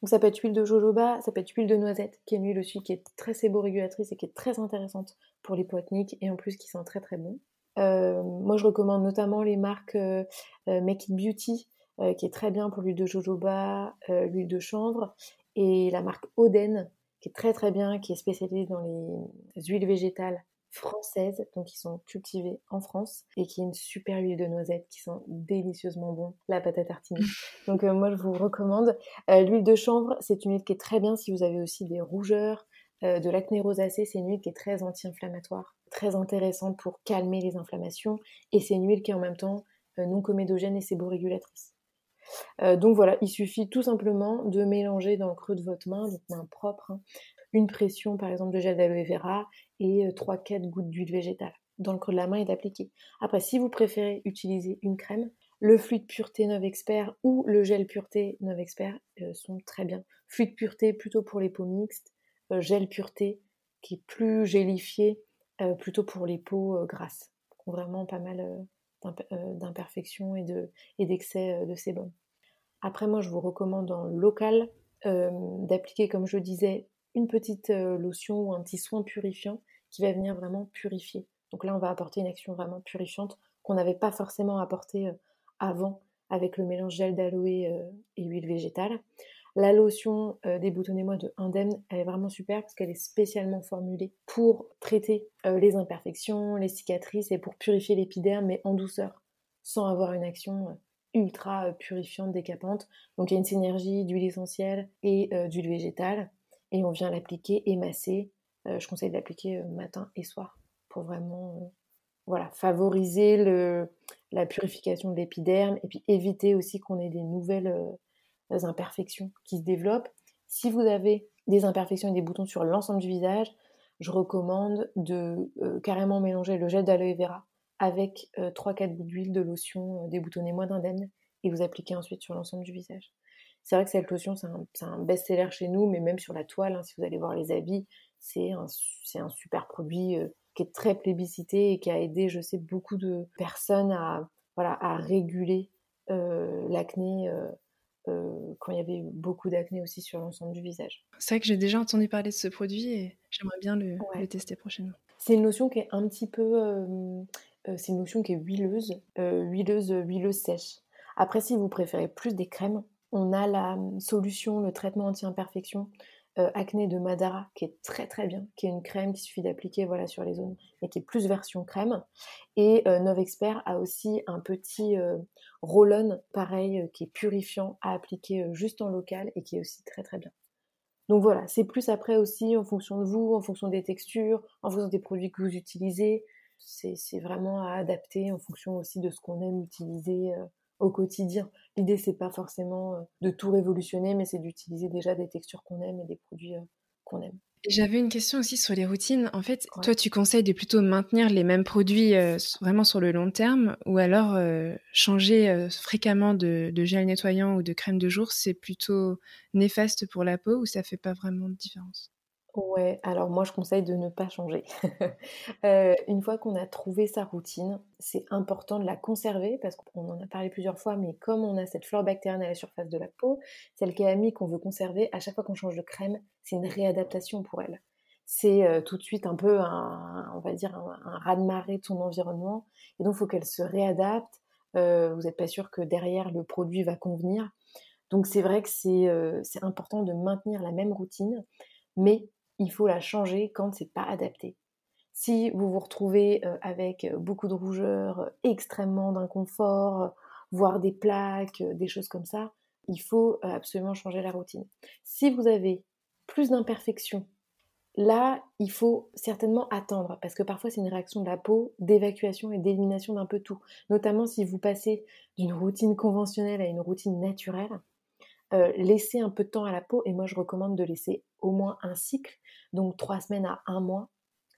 Speaker 2: Donc ça peut être huile de jojoba, ça peut être huile de noisette, qui est une huile aussi qui est très séborégulatrice et qui est très intéressante pour les peaux et en plus qui sent très très bon. Euh, moi je recommande notamment les marques euh, Make It Beauty qui est très bien pour l'huile de jojoba, l'huile de chanvre, et la marque Oden, qui est très très bien, qui est spécialisée dans les huiles végétales françaises, donc qui sont cultivées en France, et qui est une super huile de noisette qui sent délicieusement bon, la pâte à tartiner. Donc moi je vous recommande. l'huile de chanvre, c'est une huile qui est très bien si vous avez aussi des rougeurs, de l'acné rosacée, c'est une huile qui est très anti-inflammatoire, très intéressante pour calmer les inflammations, et c'est une huile qui est en même temps non comédogène et séborégulatrice. Euh, donc voilà, il suffit tout simplement de mélanger dans le creux de votre main, donc main propre, hein, une pression par exemple de gel d'aloe vera et 3-4 euh, gouttes d'huile végétale dans le creux de la main et d'appliquer. Après, si vous préférez utiliser une crème, le fluide pureté 9 expert ou le gel pureté 9 expert euh, sont très bien. Fluide pureté plutôt pour les peaux mixtes, gel pureté qui est plus gélifié plutôt pour les peaux grasses. Vraiment pas mal euh, d'imperfections et d'excès de, euh, sébum. Après, moi, je vous recommande en local euh, d'appliquer, comme je disais, une petite lotion ou un petit soin purifiant qui va venir vraiment purifier. Donc là, on va apporter une action vraiment purifiante qu'on n'avait pas forcément apporté avant avec le mélange gel d'aloe et huile végétale. La lotion euh, Déboutonnez-moi de Indemne, elle est vraiment super parce qu'elle est spécialement formulée pour traiter euh, les imperfections, les cicatrices et pour purifier l'épiderme, mais en douceur, sans avoir une action euh, ultra purifiante, décapante. Donc il y a une synergie d'huile essentielle et d'huile végétale. Et on vient l'appliquer et masser. je conseille de l'appliquer matin et soir pour vraiment voilà, favoriser la purification de l'épiderme et puis éviter aussi qu'on ait des nouvelles imperfections qui se développent. Si vous avez des imperfections et des boutons sur l'ensemble du visage, je recommande de euh, carrément mélanger le gel d'aloe vera avec 3-4 euh, gouttes d'huile de lotion euh, déboutonnez moins d'indemne et vous appliquez ensuite sur l'ensemble du visage. C'est vrai que cette lotion, c'est un, best-seller chez nous, mais même sur la toile, hein, si vous allez voir les habits, c'est un, un, super produit qui est très plébiscité et qui a aidé, je sais, beaucoup de personnes à, voilà, à réguler l'acné euh, quand il y avait beaucoup d'acné aussi sur l'ensemble du visage.
Speaker 1: C'est vrai que j'ai déjà entendu parler de ce produit et j'aimerais bien le, tester prochainement.
Speaker 2: C'est une lotion qui est un petit peu, euh, euh, c'est une lotion qui est huileuse, huileuse, huileuse sèche. Après, si vous préférez plus des crèmes, on a la solution, le traitement anti-imperfection euh, acné de Madara qui est très très bien, qui est une crème qui suffit d'appliquer voilà sur les zones, mais qui est plus version crème. Et euh, Novexpert a aussi un petit euh, roll-on pareil qui est purifiant à appliquer juste en local et qui est aussi très très bien. Donc voilà, c'est plus après aussi en fonction de vous, en fonction des textures, en fonction des produits que vous utilisez. C'est vraiment à adapter en fonction aussi de ce qu'on aime utiliser au quotidien. L'idée, c'est pas forcément euh, de tout révolutionner, mais c'est d'utiliser déjà des textures qu'on aime et des produits euh, qu'on aime.
Speaker 1: J'avais une question aussi sur les routines. En fait, toi, tu conseilles de plutôt maintenir les mêmes produits euh, vraiment sur le long terme ou alors changer fréquemment de, de, gel nettoyant ou de crème de jour, c'est plutôt néfaste pour la peau ou ça fait pas vraiment de différence?
Speaker 2: Ouais, alors moi je conseille de ne pas changer. Euh, une fois qu'on a trouvé sa routine, c'est important de la conserver parce qu'on en a parlé plusieurs fois, mais comme on a cette flore bactérienne à la surface de la peau, celle qui est amie qu'on veut conserver, à chaque fois qu'on change de crème, c'est une réadaptation pour elle. C'est euh, tout de suite un peu un, on va dire, un, raz-de-marée de son environnement, et donc il faut qu'elle se réadapte. Euh, vous n'êtes pas sûr que derrière le produit va convenir. Donc c'est vrai que c'est important de maintenir la même routine, mais il faut la changer quand c'est pas adapté. Si vous vous retrouvez euh, avec euh, beaucoup de rougeur, euh, extrêmement d'inconfort, voire des plaques, des choses comme ça, il faut absolument changer la routine. Si vous avez plus d'imperfections, là, il faut certainement attendre, parce que parfois c'est une réaction de la peau d'évacuation et d'élimination d'un peu tout. Notamment si vous passez d'une routine conventionnelle à une routine naturelle, euh, laisser un peu de temps à la peau, et moi je recommande de laisser au moins un cycle, donc trois semaines à un mois,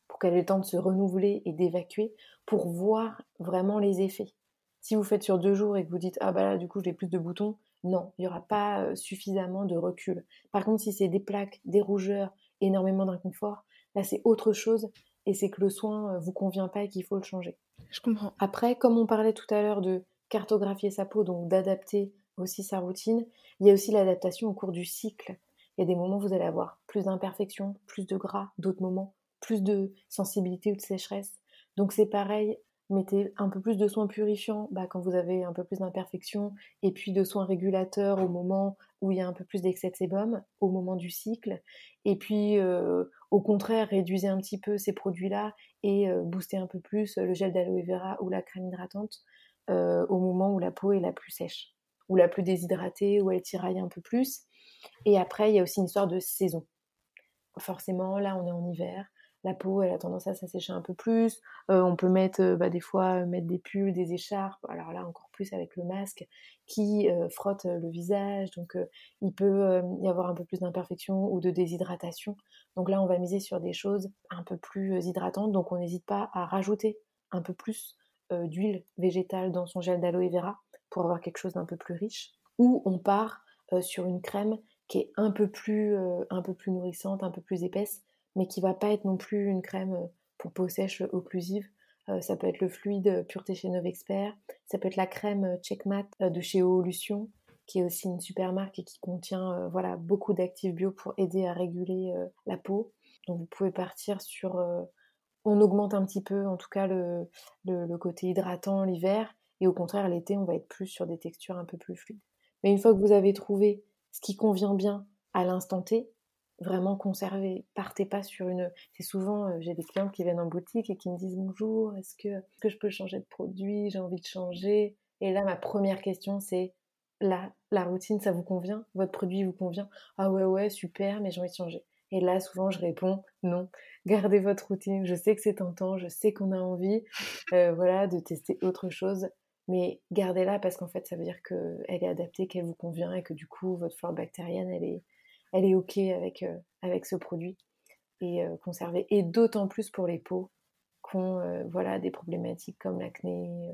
Speaker 2: pour qu'elle ait le temps de se renouveler et d'évacuer, pour voir vraiment les effets. Si vous faites sur deux jours et que vous dites ah bah là du coup j'ai plus de boutons, non, il n'y aura pas euh, suffisamment de recul. Par contre, si c'est des plaques, des rougeurs, énormément d'inconfort, là c'est autre chose et c'est que le soin euh, vous convient pas et qu'il faut le changer.
Speaker 1: Je comprends.
Speaker 2: Après, comme on parlait tout à l'heure de cartographier sa peau, donc d'adapter aussi sa routine. Il y a aussi l'adaptation au cours du cycle. Il y a des moments où vous allez avoir plus d'imperfections, plus de gras, d'autres moments plus de sensibilité ou de sécheresse. Donc c'est pareil, mettez un peu plus de soins purifiants bah, quand vous avez un peu plus d'imperfections, et puis de soins régulateurs au moment où il y a un peu plus d'excès de sébum, au moment du cycle. Et puis, euh, au contraire, réduisez un petit peu ces produits-là et euh, boostez un peu plus le gel d'aloe vera ou la crème hydratante euh, au moment où la peau est la plus sèche, ou la plus déshydratée, où elle tiraille un peu plus. Et après, il y a aussi une histoire de saison. Forcément, là, on est en hiver la peau elle a tendance à s'assécher un peu plus. Euh, on peut mettre euh, bah, des fois mettre des pulls, des écharpes. Alors là encore plus avec le masque qui euh, frotte le visage. Donc il peut y avoir un peu plus d'imperfection ou de déshydratation. Donc là on va miser sur des choses un peu plus hydratantes. Donc on n'hésite pas à rajouter un peu plus d'huile végétale dans son gel d'aloe vera pour avoir quelque chose d'un peu plus riche. Ou on part sur une crème qui est un peu plus, un peu plus nourrissante, un peu plus épaisse mais qui va pas être non plus une crème euh, pour peau sèche occlusive. Euh, ça peut être le fluide Pureté chez Expert, ça peut être la crème euh, Checkmat de chez Oolution, qui est aussi une super marque et qui contient voilà, beaucoup d'actifs bio pour aider à réguler la peau. Donc vous pouvez partir sur... on augmente un petit peu en tout cas le, le côté hydratant l'hiver, et au contraire l'été on va être plus sur des textures un peu plus fluides. Mais une fois que vous avez trouvé ce qui convient bien à l'instant T, vraiment conserver. Partez pas sur une. C'est souvent, euh, j'ai des clients qui viennent en boutique et qui me disent bonjour, est-ce que, que je peux changer de produit? J'ai envie de changer. Et là, ma première question, c'est la, la routine, ça vous convient? Votre produit vous convient? Ah ouais, ouais, super, mais j'ai envie de changer. Et là, souvent, je réponds non. Gardez votre routine. Je sais que c'est tentant, je sais qu'on a envie, euh, voilà, de tester autre chose, mais gardez-la parce qu'en fait, ça veut dire qu'elle est adaptée, qu'elle vous convient et que du coup, votre flore bactérienne, elle est, elle est OK avec, euh, avec ce produit et euh, conserver. Et d'autant plus pour les peaux qui ont euh, voilà, des problématiques comme l'acné,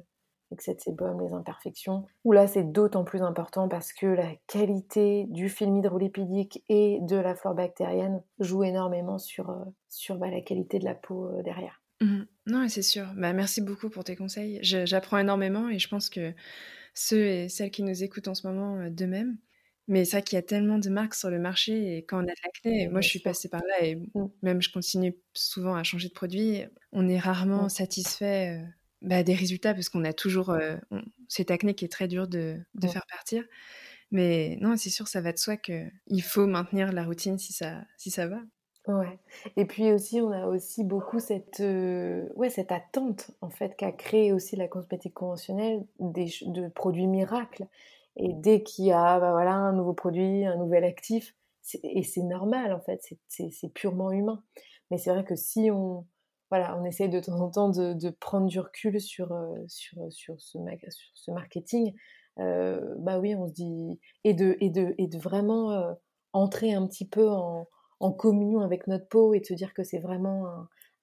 Speaker 2: excès de sébum, les imperfections, où là c'est d'autant plus important parce que la qualité du film hydrolipidique et de la flore bactérienne joue énormément sur, sur bah, la qualité de la peau derrière.
Speaker 1: Mmh. Non, c'est sûr. Bah, merci beaucoup pour tes conseils. J'apprends énormément et je pense que ceux et celles qui nous écoutent en ce moment de même. Mais c'est vrai qu'il y a tellement de marques sur le marché et quand on a de l'acné, moi je suis passée par là et mmh. même je continue souvent à changer de produit, on est rarement mmh. satisfait euh, bah, des résultats parce qu'on a toujours euh, cette acné qui est très dur de, de faire partir. Mais non, c'est sûr, ça va de soi qu'il faut maintenir la routine si ça, si ça va.
Speaker 2: Ouais. Et puis aussi, on a aussi beaucoup cette, euh, ouais, cette attente en fait qu'a créé aussi la cosmétique conventionnelle des, de produits miracles. Et dès qu'il y a bah voilà, un nouveau produit, un nouvel actif, et c'est normal en fait, c'est purement humain. Mais c'est vrai que si on, voilà, on essaye de temps en temps de, de prendre du recul sur, euh, sur, sur, ce, sur ce marketing, euh, bah oui, on se dit, et de, et de, et de vraiment euh, entrer un petit peu en, en, communion avec notre peau et de se dire que c'est vraiment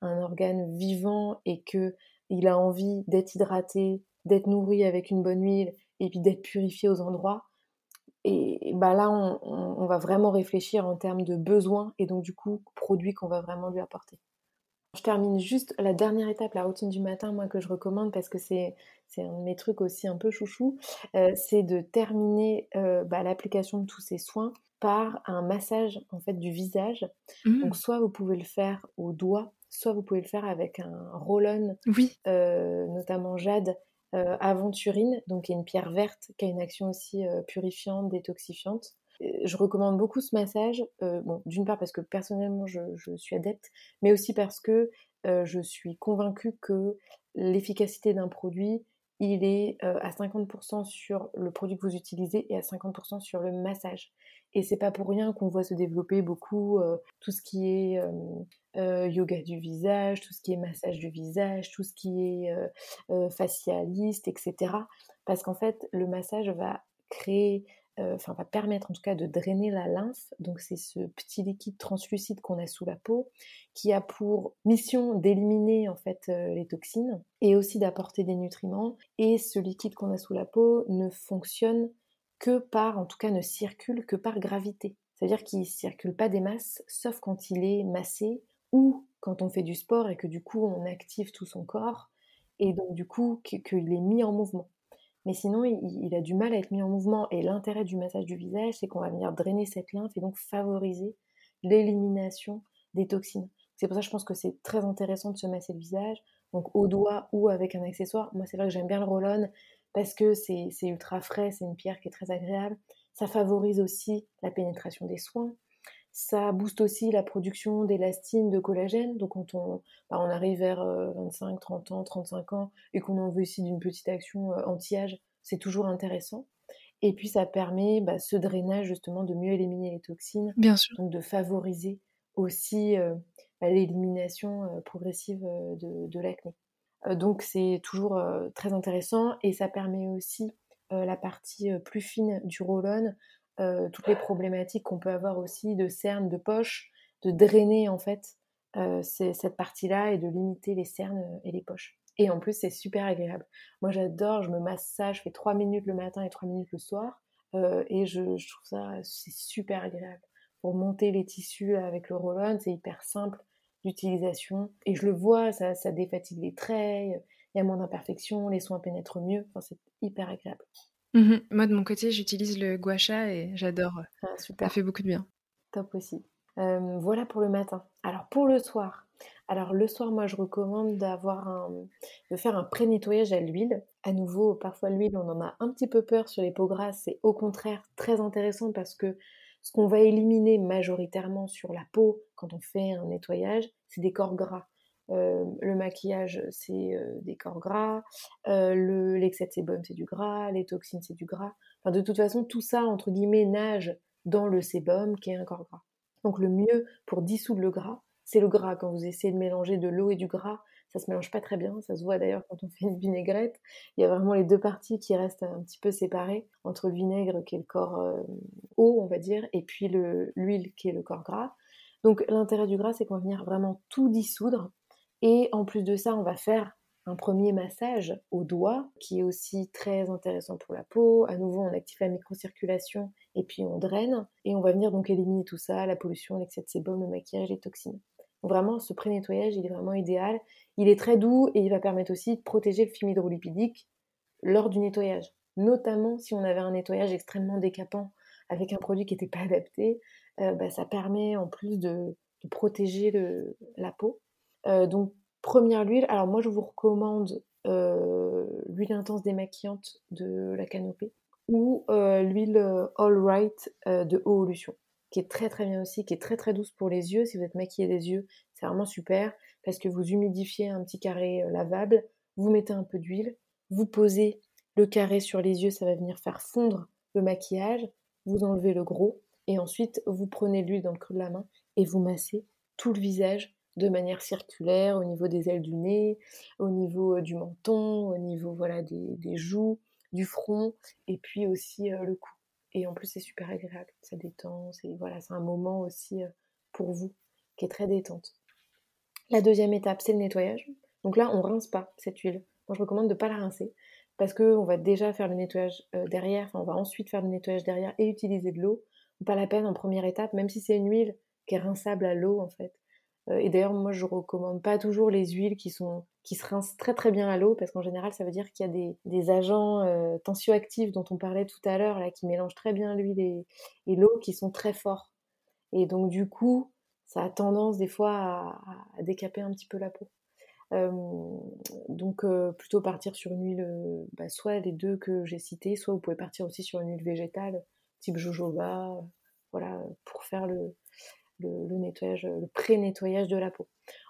Speaker 2: un, organe vivant et que il a envie d'être hydraté, d'être nourri avec une bonne huile et puis d'être purifié aux endroits. Et bah là, on, va vraiment réfléchir en termes de besoins et donc du coup, produits qu'on va vraiment lui apporter. Je termine juste la dernière étape, la routine du matin, moi que je recommande parce que c'est un de mes trucs aussi un peu chouchou, euh, c'est de terminer euh, bah, l'application de tous ces soins par un massage en fait du visage. Mmh. Donc soit vous pouvez le faire au doigt, soit vous pouvez le faire avec un roll-on,
Speaker 1: oui.
Speaker 2: Euh, notamment jade, euh, aventurine, donc qui est une pierre verte qui a une action aussi euh, purifiante, détoxifiante. Je recommande beaucoup ce massage, bon, d'une part parce que personnellement je, suis adepte, mais aussi parce que je suis convaincue que l'efficacité d'un produit, il est à 50% sur le produit que vous utilisez et à 50% sur le massage. Et c'est pas pour rien qu'on voit se développer beaucoup tout ce qui est euh, yoga du visage, tout ce qui est massage du visage, tout ce qui est euh, euh, facialiste, etc. Parce qu'en fait, le massage va créer, enfin va permettre en tout cas de drainer la lymphe. Donc c'est ce petit liquide translucide qu'on a sous la peau qui a pour mission d'éliminer en fait les toxines et aussi d'apporter des nutriments. Et ce liquide qu'on a sous la peau ne fonctionne que par, en tout cas ne circule que par gravité. C'est-à-dire qu'il ne circule pas des masses, sauf quand il est massé ou quand on fait du sport et que du coup on active tout son corps et donc du coup qu'il est mis en mouvement. Mais sinon, il, a du mal à être mis en mouvement et l'intérêt du massage du visage, c'est qu'on va venir drainer cette lymphe et donc favoriser l'élimination des toxines. C'est pour ça que je pense que c'est très intéressant de se masser le visage. donc au doigt ou avec un accessoire. Moi, c'est vrai que j'aime bien le roll-on parce que c'est ultra frais, c'est une pierre qui est très agréable. Ça favorise aussi la pénétration des soins. Ça booste aussi la production d'élastine, de collagène. Donc quand on, bah, on arrive vers 25, euh, 30 ans, 35 ans et qu'on en veut aussi d'une petite action euh, anti-âge, c'est toujours intéressant. Et puis ça permet bah, ce drainage justement de mieux éliminer les toxines.
Speaker 1: Bien sûr.
Speaker 2: Donc de favoriser aussi euh, bah, l'élimination progressive de, de l'acné. donc c'est toujours très intéressant et ça permet aussi la partie plus fine du roll-on euh, toutes les problématiques qu'on peut avoir aussi de cernes, de poches, de drainer en fait euh, cette partie-là et de limiter les cernes euh, et les poches. Et en plus, c'est super agréable. Moi, j'adore, je me masse ça, je fais 3 minutes le matin et 3 minutes le soir. et je, trouve ça, c'est super agréable. Pour monter les tissus avec le roll-on, c'est hyper simple d'utilisation. Et je le vois, ça, défatigue les traits, il y a moins d'imperfections, les soins pénètrent mieux. C'est hyper agréable.
Speaker 1: Mmh Moi, de mon côté, j'utilise le gua sha et j'adore.
Speaker 2: Ah, super.
Speaker 1: Ça fait beaucoup de bien.
Speaker 2: Top aussi. voilà pour le matin. Alors pour le soir. Alors le soir, moi, je recommande d'avoir un, de faire un pré-nettoyage à l'huile. À nouveau, parfois l'huile, on en a un petit peu peur sur les peaux grasses. C'est au contraire très intéressant parce que ce qu'on va éliminer majoritairement sur la peau quand on fait un nettoyage, c'est des corps gras. Euh, le maquillage, c'est euh, des corps gras. Euh, le, l'excès de sébum, c'est du gras. Les toxines, c'est du gras. Enfin, de toute façon, tout ça, entre guillemets, nage dans le sébum, qui est un corps gras. Donc, le mieux pour dissoudre le gras, c'est le gras. Quand vous essayez de mélanger de l'eau et du gras, ça se mélange pas très bien. Ça se voit d'ailleurs quand on fait une vinaigrette. Il y a vraiment les deux parties qui restent un petit peu séparées entre le vinaigre, qui est le corps eau, on va dire, et puis le, l'huile, qui est le corps gras. Donc, l'intérêt du gras, c'est qu'on va venir vraiment tout dissoudre et en plus de ça, on va faire un premier massage au doigt, qui est aussi très intéressant pour la peau. À nouveau, on active la microcirculation et puis on draine. Et on va venir donc éliminer tout ça, la pollution, l'excès de sébum, le maquillage, les toxines. Vraiment, ce pré-nettoyage, il est vraiment idéal. Il est très doux et il va permettre aussi de protéger le film hydrolipidique lors du nettoyage. Notamment si on avait un nettoyage extrêmement décapant avec un produit qui n'était pas adapté, euh, bah, ça permet en plus de, protéger la peau. Euh, donc, première huile. Alors, moi, je vous recommande euh, l'huile intense démaquillante de la canopée ou euh, l'huile All Right de Evolution, qui est très très bien aussi, qui est très très douce pour les yeux. Si vous êtes maquillé des yeux, c'est vraiment super parce que vous humidifiez un petit carré lavable, vous mettez un peu d'huile, vous posez le carré sur les yeux, ça va venir faire fondre le maquillage, vous enlevez le gros et ensuite vous prenez l'huile dans le creux de la main et vous massez tout le visage de manière circulaire au niveau des ailes du nez, au niveau euh, du menton, au niveau voilà des, joues, du front, et puis aussi euh, le cou. Et en plus c'est super agréable, ça détend, c'est voilà, un moment aussi euh, pour vous qui est très détente. La deuxième étape, c'est le nettoyage. Donc là, on rince pas cette huile. Moi, je recommande de ne pas la rincer parce qu'on va déjà faire le nettoyage derrière, enfin, on va ensuite faire le nettoyage derrière et utiliser de l'eau. Pas la peine en première étape, même si c'est une huile qui est rinçable à l'eau en fait. Euh, et d'ailleurs, moi, je recommande pas toujours les huiles qui sont qui se rincent très très bien à l'eau, parce qu'en général, ça veut dire qu'il y a des, des agents euh, tensioactifs dont on parlait tout à l'heure, là, qui mélangent très bien l'huile et, l'eau, qui sont très forts. Et donc, du coup, ça a tendance des fois à, décaper un petit peu la peau. Euh, donc, plutôt partir sur une huile, bah, soit les deux que j'ai cités, soit vous pouvez partir aussi sur une huile végétale, type jojoba, voilà, pour faire le, le, nettoyage, le pré-nettoyage de la peau.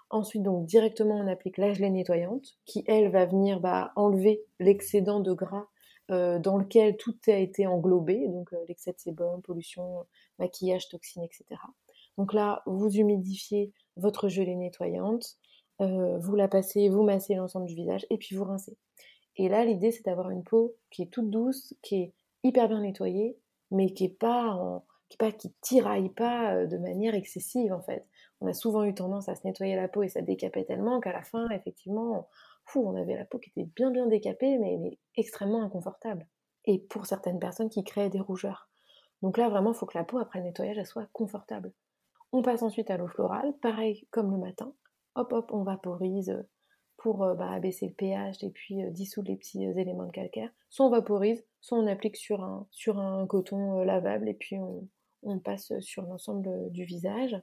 Speaker 2: Ensuite, donc directement, on applique la gelée nettoyante, qui elle va venir bah, enlever l'excédent de gras euh, dans lequel tout a été englobé, donc euh, l'excès de sébum, pollution, maquillage, toxines, etc. Donc là, vous humidifiez votre gelée nettoyante, euh, vous la passez, vous massez l'ensemble du visage et puis vous rincez. Et là, l'idée, c'est d'avoir une peau qui est toute douce, qui est hyper bien nettoyée, mais qui n'est pas en, pas qui tiraille pas euh, de manière excessive en fait. On a souvent eu tendance à se nettoyer la peau et ça décapait tellement qu'à la fin, effectivement, fou, on avait la peau qui était bien bien décapée, mais, extrêmement inconfortable. Et pour certaines personnes qui créaient des rougeurs. Donc là, vraiment, il faut que la peau, après le nettoyage, soit confortable. On passe ensuite à l'eau florale, pareil comme le matin. Hop, hop, on vaporise euh, pour euh, bah, abaisser le pH et puis dissoudre les petits éléments de calcaire. Soit on vaporise, soit on applique sur un, sur un coton lavable et puis on, on passe sur l'ensemble du visage.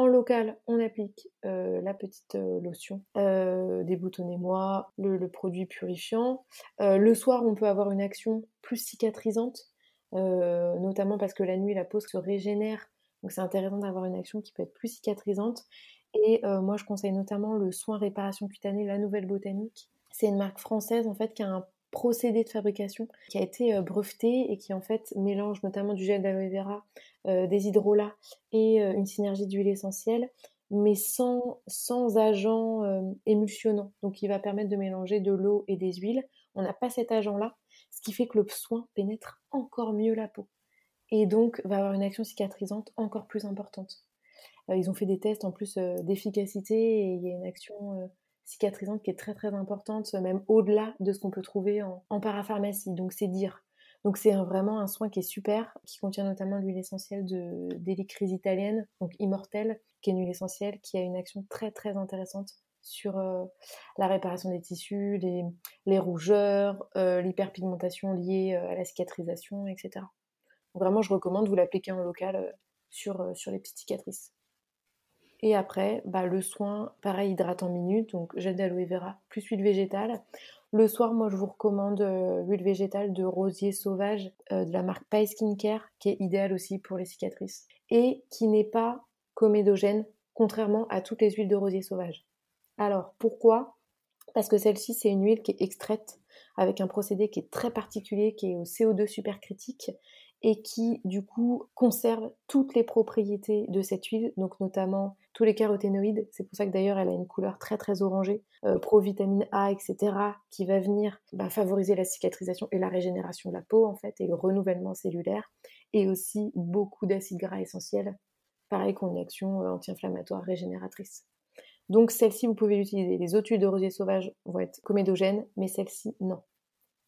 Speaker 2: En local, on applique euh, la petite euh, lotion, euh, déboutonnez-moi, le, le, produit purifiant. le soir, on peut avoir une action plus cicatrisante, notamment parce que la nuit, la peau se régénère. Donc c'est intéressant d'avoir une action qui peut être plus cicatrisante. Et moi, je conseille notamment le soin réparation cutanée, la Nouvelle Botanique. C'est une marque française en fait qui a un procédé de fabrication qui a été euh, breveté et qui en fait mélange notamment du gel d'aloe vera, euh, des hydrolats et euh, une synergie d'huile essentielle, mais sans, sans agent émulsionnant. Donc il va permettre de mélanger de l'eau et des huiles. On n'a pas cet agent-là, ce qui fait que le soin pénètre encore mieux la peau et donc va avoir une action cicatrisante encore plus importante. ils ont fait des tests en plus d'efficacité et il y a une action cicatrisante qui est très très importante, même au-delà de ce qu'on peut trouver en, parapharmacie. Donc c'est dire. Donc c'est vraiment un soin qui est super, qui contient notamment l'huile essentielle d'hélicryse italienne, donc immortelle, qui est une huile essentielle qui a une action très très intéressante sur euh, la réparation des tissus, les, rougeurs, euh, l'hyperpigmentation liée euh, à la cicatrisation, etc. Donc vraiment, je recommande vous l'appliquer en local sur, sur les petites cicatrices. Et après, bah, le soin, pareil, hydratant minute, donc gel d'aloe vera plus huile végétale. Le soir, moi, je vous recommande euh, l'huile végétale de rosier sauvage euh, de la marque Pie Skincare, qui est idéale aussi pour les cicatrices. Et qui n'est pas comédogène, contrairement à toutes les huiles de rosier sauvage. Alors, pourquoi? Parce que celle-ci, c'est une huile qui est extraite avec un procédé qui est très particulier, qui est au CO2 supercritique et qui du coup conserve toutes les propriétés de cette huile, donc notamment tous les caroténoïdes. C'est pour ça que d'ailleurs elle a une couleur très très orangée, euh, pro-vitamine A, etc., qui va venir bah, favoriser la cicatrisation et la régénération de la peau en fait, et le renouvellement cellulaire, et aussi beaucoup d'acides gras essentiels, pareil qu'on une action euh, anti-inflammatoire régénératrice. Donc celle-ci, vous pouvez l'utiliser. Les autres huiles de rosier sauvage vont être comédogènes, mais celle-ci, non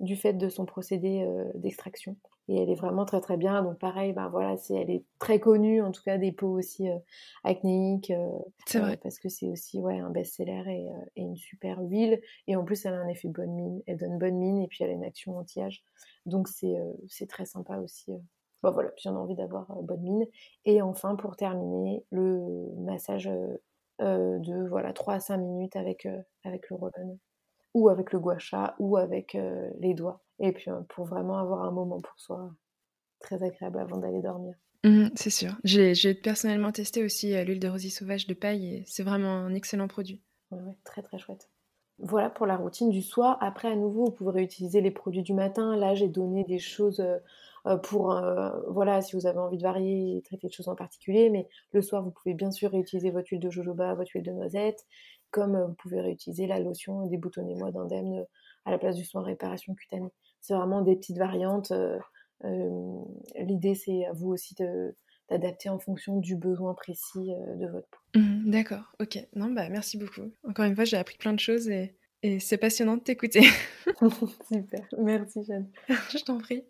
Speaker 2: du fait de son procédé euh, d'extraction. Et elle est vraiment très très bien. Donc pareil, ben voilà, c'est, elle est très connue, en tout cas des peaux aussi euh, acnéiques. Euh,
Speaker 1: c'est vrai.
Speaker 2: parce que c'est aussi ouais, un best-seller et, et, une super huile. Et en plus, elle a un effet bonne mine. Elle donne bonne mine et puis elle a une action anti-âge. Donc c'est, c'est très sympa aussi. Bon voilà, puis on a envie d'avoir bonne mine. Et enfin, pour terminer, le massage de voilà 3 à 5 minutes avec, avec le roll ou avec le gua sha, ou avec euh, les doigts. Et puis euh, pour vraiment avoir un moment pour soi très agréable avant d'aller dormir.
Speaker 1: Mmh, c'est sûr. J'ai personnellement testé aussi euh, l'huile de rosier sauvage de paille et c'est vraiment un excellent produit.
Speaker 2: Ouais, ouais, très très chouette. Voilà pour la routine du soir. Après, à nouveau, vous pouvez réutiliser les produits du matin. Là, j'ai donné des choses pour, voilà, si vous avez envie de varier traiter de choses en particulier. Mais le soir, vous pouvez bien sûr réutiliser votre huile de jojoba, votre huile de noisette comme vous pouvez réutiliser la lotion déboutonnez-moi d'indemne à la place du soin réparation cutanée. C'est vraiment des petites variantes. L'idée, c'est à vous aussi d'adapter en fonction du besoin précis de votre peau.
Speaker 1: Mmh, d'accord, ok. Non, bah merci beaucoup. Encore une fois, j'ai appris plein de choses et, c'est passionnant de t'écouter.
Speaker 2: Super, merci Jeanne.
Speaker 1: je t'en prie.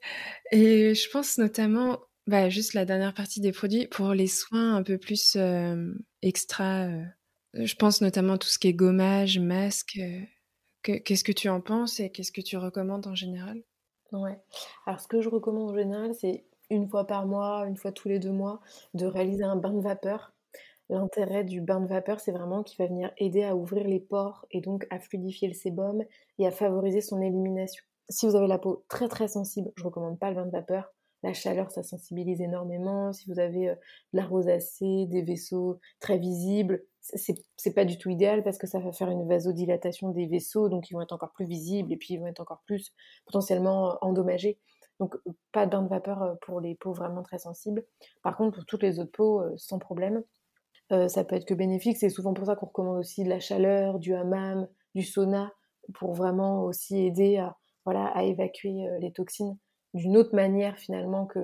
Speaker 1: Et je pense notamment, bah, juste la dernière partie des produits, pour les soins un peu plus extra je pense notamment tout ce qui est gommage, masque. Qu'est-ce que tu en penses et qu'est-ce que tu recommandes en général?
Speaker 2: Ouais. Alors, ce que je recommande en général, c'est une fois par mois, une fois tous les deux mois, de réaliser un bain de vapeur. L'intérêt du bain de vapeur, c'est vraiment qu'il va venir aider à ouvrir les pores et donc à fluidifier le sébum et à favoriser son élimination. Si vous avez la peau très très sensible, je recommande pas le bain de vapeur. La chaleur, ça sensibilise énormément. Si vous avez euh, de la rosacée, des vaisseaux très visibles, c'est pas du tout idéal parce que ça va faire une vasodilatation des vaisseaux, donc ils vont être encore plus visibles et puis ils vont être encore plus potentiellement endommagés. Donc pas de bain de vapeur euh, pour les peaux vraiment très sensibles. Par contre, pour toutes les autres peaux, euh, sans problème. ça peut être que bénéfique. C'est souvent pour ça qu'on recommande aussi de la chaleur, du hammam, du sauna, pour vraiment aussi aider voilà, à évacuer les toxines d'une autre manière finalement que,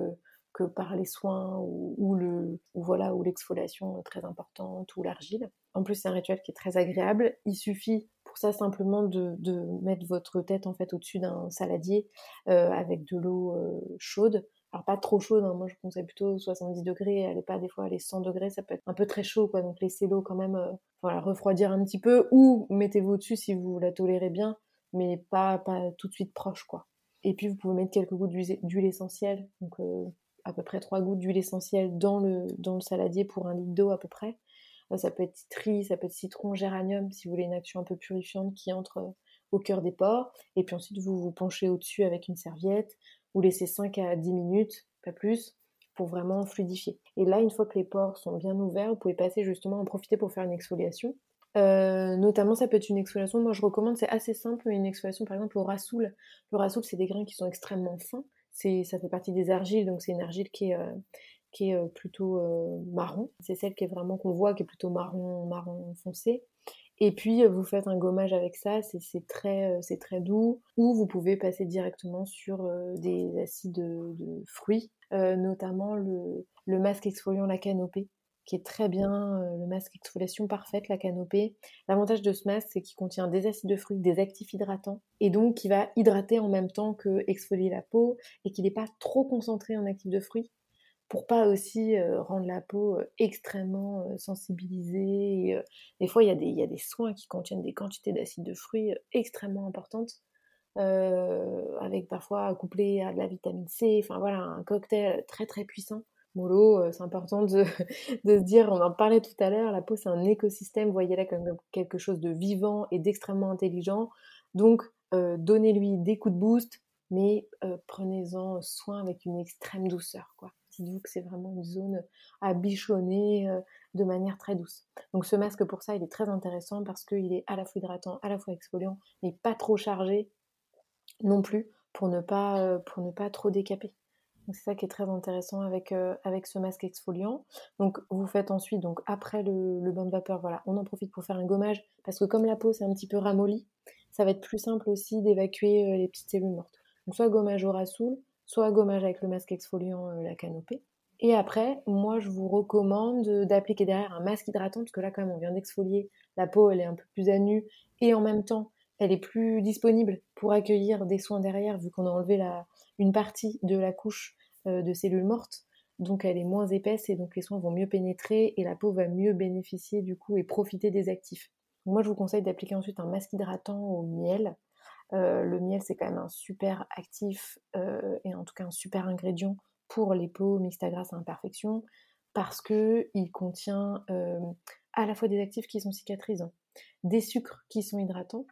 Speaker 2: que par les soins ou, le, ou voilà, ou l'exfoliation très importante ou l'argile. En plus, c'est un rituel qui est très agréable. Il suffit pour ça simplement de, de mettre votre tête en fait au-dessus d'un saladier euh, avec de l'eau euh, chaude. Alors pas trop chaude, hein. moi je conseille plutôt 70 degrés, elle est pas des fois elle est 100 degrés, ça peut être un peu très chaud quoi, donc laissez l'eau quand même euh, voilà, refroidir un petit peu ou mettez-vous au-dessus si vous la tolérez bien, mais pas, pas tout de suite proche quoi. Et puis vous pouvez mettre quelques gouttes d'huile essentielle, donc euh, à peu près trois gouttes d'huile essentielle dans le, dans le saladier pour un litre d'eau à peu près. ça peut être citri, ça peut être citron, géranium, si vous voulez une action un peu purifiante qui entre au cœur des pores. Et puis ensuite, vous vous penchez au-dessus avec une serviette, vous laissez 5 à 10 minutes, pas plus, pour vraiment fluidifier. Et là, une fois que les pores sont bien ouverts, vous pouvez passer justement en profiter pour faire une exfoliation. Euh, notamment, ça peut être une exfoliation, moi je recommande, c'est assez simple, une exfoliation par exemple au rassoul. Le rassoul, c'est des grains qui sont extrêmement fins, ça fait partie des argiles, donc c'est une argile qui est, euh, qui est euh, plutôt marron. C'est celle qui est vraiment qu'on voit, qui est plutôt marron, marron foncé. Et puis vous faites un gommage avec ça, c'est très, très doux. Ou vous pouvez passer directement sur des acides de, fruits, notamment le, le masque exfoliant la canopée qui est très bien, le masque exfoliation parfaite, la canopée. L'avantage de ce masque, c'est qu'il contient des acides de fruits, des actifs hydratants, et donc qui va hydrater en même temps que exfolier la peau, et qu'il n'est pas trop concentré en actifs de fruits, pour pas aussi rendre la peau extrêmement sensibilisée. des fois, il y, y a des soins qui contiennent des quantités d'acides de fruits extrêmement importantes. avec parfois couplé à de la vitamine C, enfin voilà, un cocktail très très puissant mollo, euh, c'est important de, se dire, on en parlait tout à l'heure, la peau c'est un écosystème, voyez-la comme quelque chose de vivant et d'extrêmement intelligent. Donc euh, donnez-lui des coups de boost, mais euh, prenez-en soin avec une extrême douceur. Dites-vous que c'est vraiment une zone à bichonner de manière très douce. Donc ce masque pour ça, il est très intéressant parce qu'il est à la fois hydratant, à la fois exfoliant, mais pas trop chargé non plus pour ne pas, pour ne pas trop décaper c'est ça qui est très intéressant avec, euh, avec ce masque exfoliant. Donc vous faites ensuite, donc après le, bain de vapeur, voilà, on en profite pour faire un gommage parce que comme la peau c'est un petit peu ramolli, ça va être plus simple aussi d'évacuer euh, les petites cellules mortes. Donc soit gommage au rassoul, soit gommage avec le masque exfoliant euh, la canopée. Et après, moi je vous recommande d'appliquer derrière un masque hydratant parce que là quand même on vient d'exfolier, la peau elle est un peu plus à nu et en même temps elle est plus disponible pour accueillir des soins derrière vu qu'on a enlevé la, une partie de la couche de cellules mortes, donc elle est moins épaisse et donc les soins vont mieux pénétrer et la peau va mieux bénéficier du coup et profiter des actifs. moi je vous conseille d'appliquer ensuite un masque hydratant au miel. Euh, le miel c'est quand même un super actif euh, et en tout cas un super ingrédient pour les peaux mixtes à grasse à imperfection parce que il contient à la fois des actifs qui sont cicatrisants, des sucres qui sont hydratants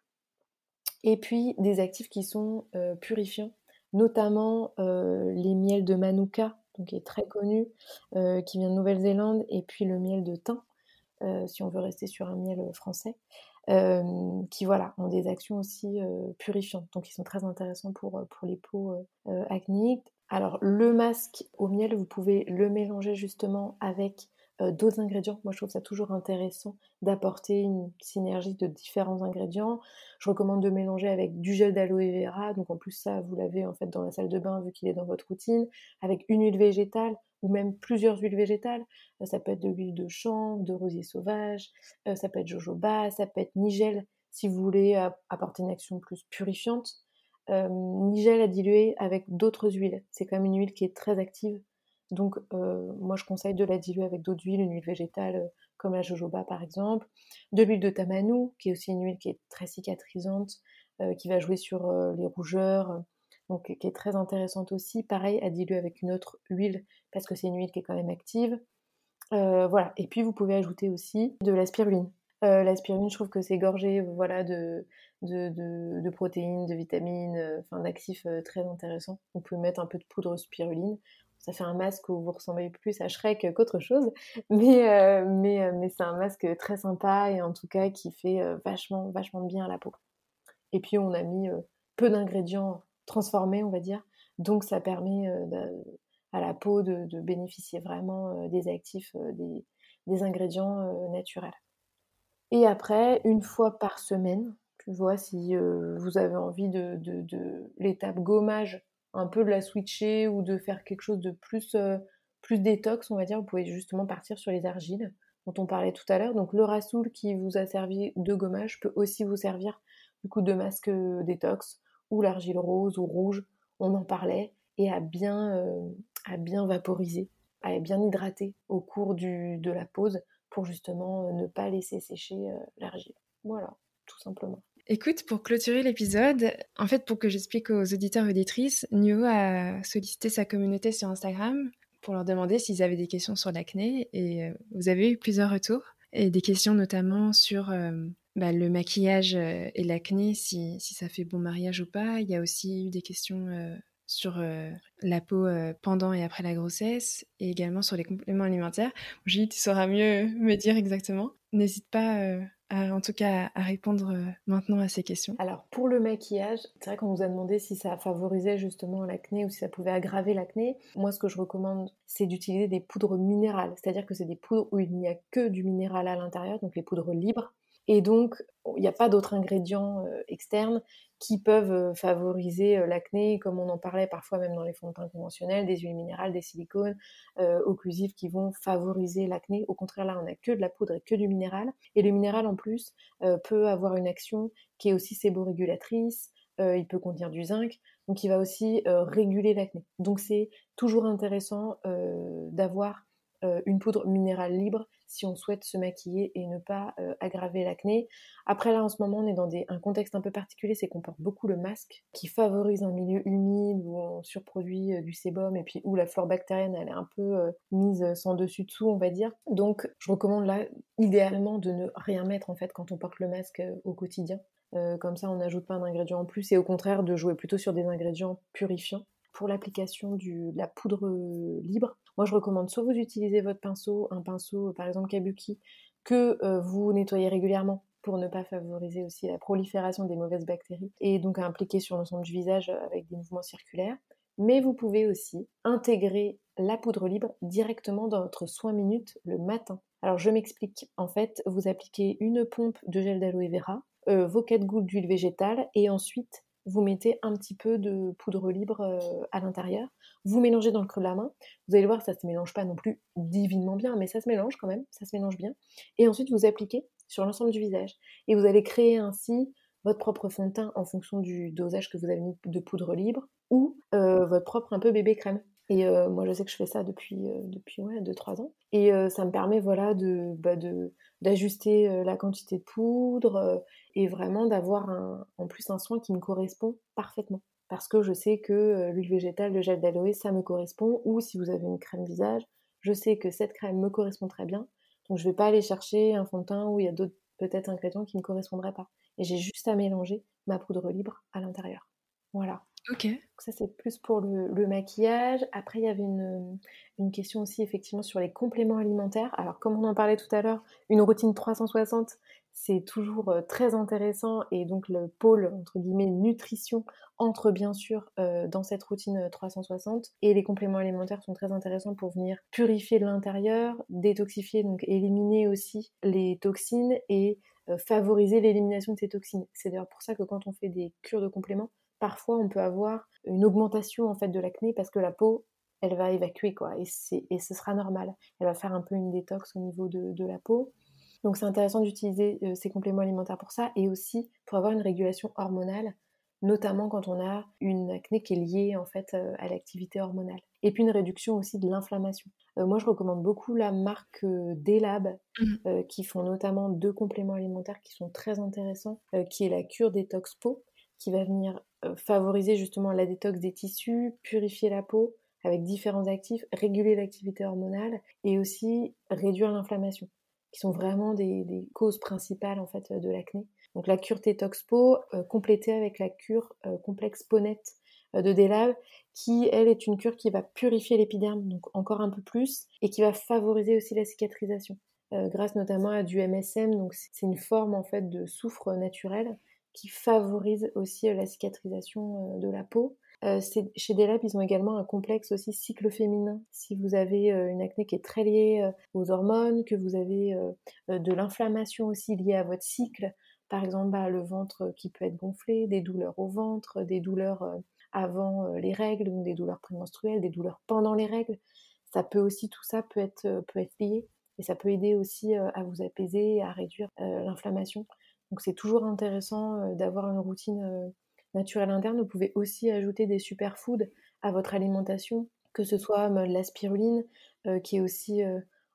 Speaker 2: et puis des actifs qui sont purifiants notamment euh, les miels de Manuka, qui est très connu, euh, qui vient de Nouvelle-Zélande, et puis le miel de thym, euh, si on veut rester sur un miel français, qui voilà, ont des actions aussi purifiantes, donc ils sont très intéressants pour les peaux acnéiques. Alors le masque au miel, vous pouvez le mélanger justement avec euh, d'autres ingrédients. Moi, je trouve ça toujours intéressant d'apporter une synergie de différents ingrédients. Je recommande de mélanger avec du gel d'aloe vera. Donc, en plus, ça, vous l'avez en fait dans la salle de bain vu qu'il est dans votre routine. Avec une huile végétale ou même plusieurs huiles végétales. Euh, ça peut être de l'huile de chanvre, de rosier sauvage, euh, ça peut être jojoba, ça peut être nigel si vous voulez apporter une action plus purifiante. nigel à diluer avec d'autres huiles. C'est quand même une huile qui est très active donc, euh, moi, je conseille de la diluer avec d'autres huiles, une huile végétale euh, comme la jojoba par exemple, de l'huile de tamanu, qui est aussi une huile qui est très cicatrisante, euh, qui va jouer sur les rougeurs, donc qui est très intéressante aussi. Pareil, à diluer avec une autre huile, parce que c'est une huile qui est quand même active. voilà, et puis vous pouvez ajouter aussi de la spiruline. la spiruline, je trouve que c'est gorgé voilà, de, de, protéines, de vitamines, enfin d'actifs très intéressants. On peut mettre un peu de poudre spiruline ça fait un masque où vous ressemblez plus à Shrek qu'autre chose, mais, euh, mais, euh, mais c'est un masque très sympa et en tout cas qui fait euh, vachement, vachement bien à la peau. Et puis on a mis peu d'ingrédients transformés, on va dire, donc ça permet à la peau de, bénéficier vraiment des actifs, des, ingrédients naturels. Et après, une fois par semaine, tu vois, si vous avez envie de, de l'étape gommage un peu de la switcher ou de faire quelque chose de plus, euh, plus détox, on va dire, vous pouvez justement partir sur les argiles dont on parlait tout à l'heure. Donc le rassoul qui vous a servi de gommage peut aussi vous servir du coup de masque euh, détox ou l'argile rose ou rouge, on en parlait, et à bien, euh, à bien vaporiser, à bien hydrater au cours du, de la pause pour justement ne pas laisser sécher l'argile. Voilà, tout simplement.
Speaker 1: Écoute, pour clôturer l'épisode, en fait, pour que j'explique aux auditeurs et auditrices, Nuo a sollicité sa communauté sur Instagram pour leur demander s'ils avaient des questions sur l'acné et euh, vous avez eu plusieurs retours. et des questions notamment sur bah, le maquillage et l'acné, si, si, ça fait bon mariage ou pas. Il y a aussi eu des questions sur la peau pendant et après la grossesse et également sur les compléments alimentaires. Julie, tu sauras mieux me dire exactement. N'hésite pas en tout cas à répondre maintenant à ces questions.
Speaker 2: Alors pour le maquillage, c'est vrai qu'on nous a demandé si ça favorisait justement l'acné ou si ça pouvait aggraver l'acné. Moi ce que je recommande c'est d'utiliser des poudres minérales, c'est-à-dire que c'est des poudres où il n'y a que du minéral à l'intérieur, donc les poudres libres. Et donc, il n'y a pas d'autres ingrédients externes qui peuvent euh, favoriser euh, l'acné, comme on en parlait parfois même dans les fonds de teint conventionnels, des huiles minérales, des silicones euh, occlusifs qui vont favoriser l'acné. Au contraire, là, on n'a que de la poudre et que du minéral. Et le minéral, en plus, peut avoir une action qui est aussi séborégulatrice, il peut contenir du zinc, donc il va aussi réguler l'acné. Donc c'est toujours intéressant d'avoir une poudre minérale libre si on souhaite se maquiller et ne pas euh, aggraver l'acné. Après là en ce moment on est dans un contexte un peu particulier, c'est qu'on porte beaucoup le masque qui favorise un milieu humide où on surproduit euh, du sébum et puis où la flore bactérienne elle est un peu euh, mise sans dessus dessous on va dire. Donc je recommande là idéalement de ne rien mettre en fait quand on porte le masque au quotidien. comme ça on n'ajoute pas d'ingrédients en plus et au contraire de jouer plutôt sur des ingrédients purifiants pour l'application de la poudre libre, moi je recommande soit vous utilisez votre pinceau, un pinceau par exemple Kabuki, que euh, vous nettoyez régulièrement pour ne pas favoriser aussi la prolifération des mauvaises bactéries et donc à impliquer sur l'ensemble du visage avec des mouvements circulaires. Mais vous pouvez aussi intégrer la poudre libre directement dans votre soin minute le matin. Alors je m'explique. En fait, vous appliquez une pompe de gel d'aloe vera, euh, vos 4 gouttes d'huile végétale et ensuite vous mettez un petit peu de poudre libre euh, à l'intérieur, vous mélangez dans le creux de la main, vous allez voir ça se mélange pas non plus divinement bien, mais ça se mélange quand même, ça se mélange bien, et ensuite vous appliquez sur l'ensemble du visage, et vous allez créer ainsi votre propre fond de teint en fonction du dosage que vous avez mis de poudre libre, ou euh, votre propre un peu bébé crème. Et euh, moi, je sais que je fais ça depuis, depuis ouais, 2-3 ans. Et ça me permet voilà, de, bah, de, d'ajuster la quantité de poudre et vraiment d'avoir en plus un soin qui me correspond parfaitement. Parce que je sais que l'huile végétale, le gel d'aloe, ça me correspond. Ou si vous avez une crème visage, je sais que cette crème me correspond très bien. Donc je ne vais pas aller chercher un fond de teint où il y a d'autres peut-être ingrédients qui ne me correspondraient pas. Et j'ai juste à mélanger ma poudre libre à l'intérieur. Voilà.
Speaker 1: Ok.
Speaker 2: ça, c'est plus pour le, maquillage. Après, il y avait une, une, question aussi, effectivement, sur les compléments alimentaires. Alors, comme on en parlait tout à l'heure, une routine 360, c'est toujours euh, très intéressant. Et donc, le pôle, entre guillemets, nutrition entre bien sûr euh, dans cette routine 360. Et les compléments alimentaires sont très intéressants pour venir purifier l'intérieur, détoxifier, donc éliminer aussi les toxines et euh, favoriser l'élimination de ces toxines. C'est d'ailleurs pour ça que quand on fait des cures de compléments, parfois on peut avoir une augmentation en fait de l'acné parce que la peau elle va évacuer quoi et, et ce sera normal. Elle va faire un peu une détox au niveau de, la peau. Donc c'est intéressant d'utiliser euh, ces compléments alimentaires pour ça et aussi pour avoir une régulation hormonale, notamment quand on a une acné qui est liée en fait euh, à l'activité hormonale. Et puis une réduction aussi de l'inflammation. Euh, moi je recommande beaucoup la marque Delab mmh. qui font notamment deux compléments alimentaires qui sont très intéressants, qui est la cure détox peau qui va venir favoriser justement la détox des tissus, purifier la peau avec différents actifs, réguler l'activité hormonale et aussi réduire l'inflammation, qui sont vraiment des, causes principales en fait de l'acné. Donc la cure Détox Peau euh, complétée avec la cure euh, complexe Ponette de Delave, qui elle est une cure qui va purifier l'épiderme, donc encore un peu plus, et qui va favoriser aussi la cicatrisation, grâce notamment à du MSM, donc c'est une forme en fait de soufre naturel qui favorise aussi euh, la cicatrisation euh, de la peau. Euh, chez Delab, ils ont également un complexe aussi cycle féminin. Si vous avez une acné qui est très liée aux hormones, que vous avez de l'inflammation aussi liée à votre cycle, par exemple bah, le ventre qui peut être gonflé, des douleurs au ventre, des douleurs avant les règles, des douleurs prémenstruelles, des douleurs pendant les règles, ça peut aussi, tout ça peut être, peut être lié et ça peut aider aussi à vous apaiser, à réduire l'inflammation. Donc c'est toujours intéressant euh, d'avoir une routine euh, naturelle interne. Vous pouvez aussi ajouter des superfoods à votre alimentation, que ce soit la spiruline, euh, qui est aussi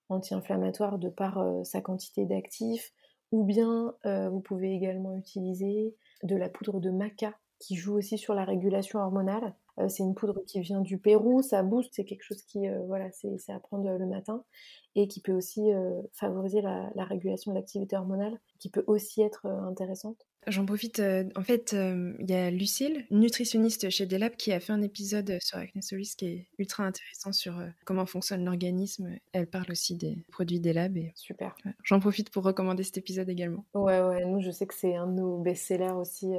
Speaker 2: anti-inflammatoire de par sa quantité d'actifs, ou bien vous pouvez également utiliser de la poudre de maca qui joue aussi sur la régulation hormonale. c'est une poudre qui vient du Pérou, ça booste, c'est quelque chose qui, voilà, c'est à prendre le matin et qui peut aussi favoriser la, la régulation de l'activité hormonale, qui peut aussi être intéressante.
Speaker 1: J'en profite, euh, en fait, euh, il y a Lucille, nutritionniste chez Delab, qui a fait un épisode sur Acnesolis qui est ultra intéressant sur euh, comment fonctionne l'organisme. Elle parle aussi des produits Delab. Et,
Speaker 2: Super.
Speaker 1: J'en profite pour recommander cet épisode également.
Speaker 2: Ouais, ouais, nous je sais que c'est un de nos best-sellers aussi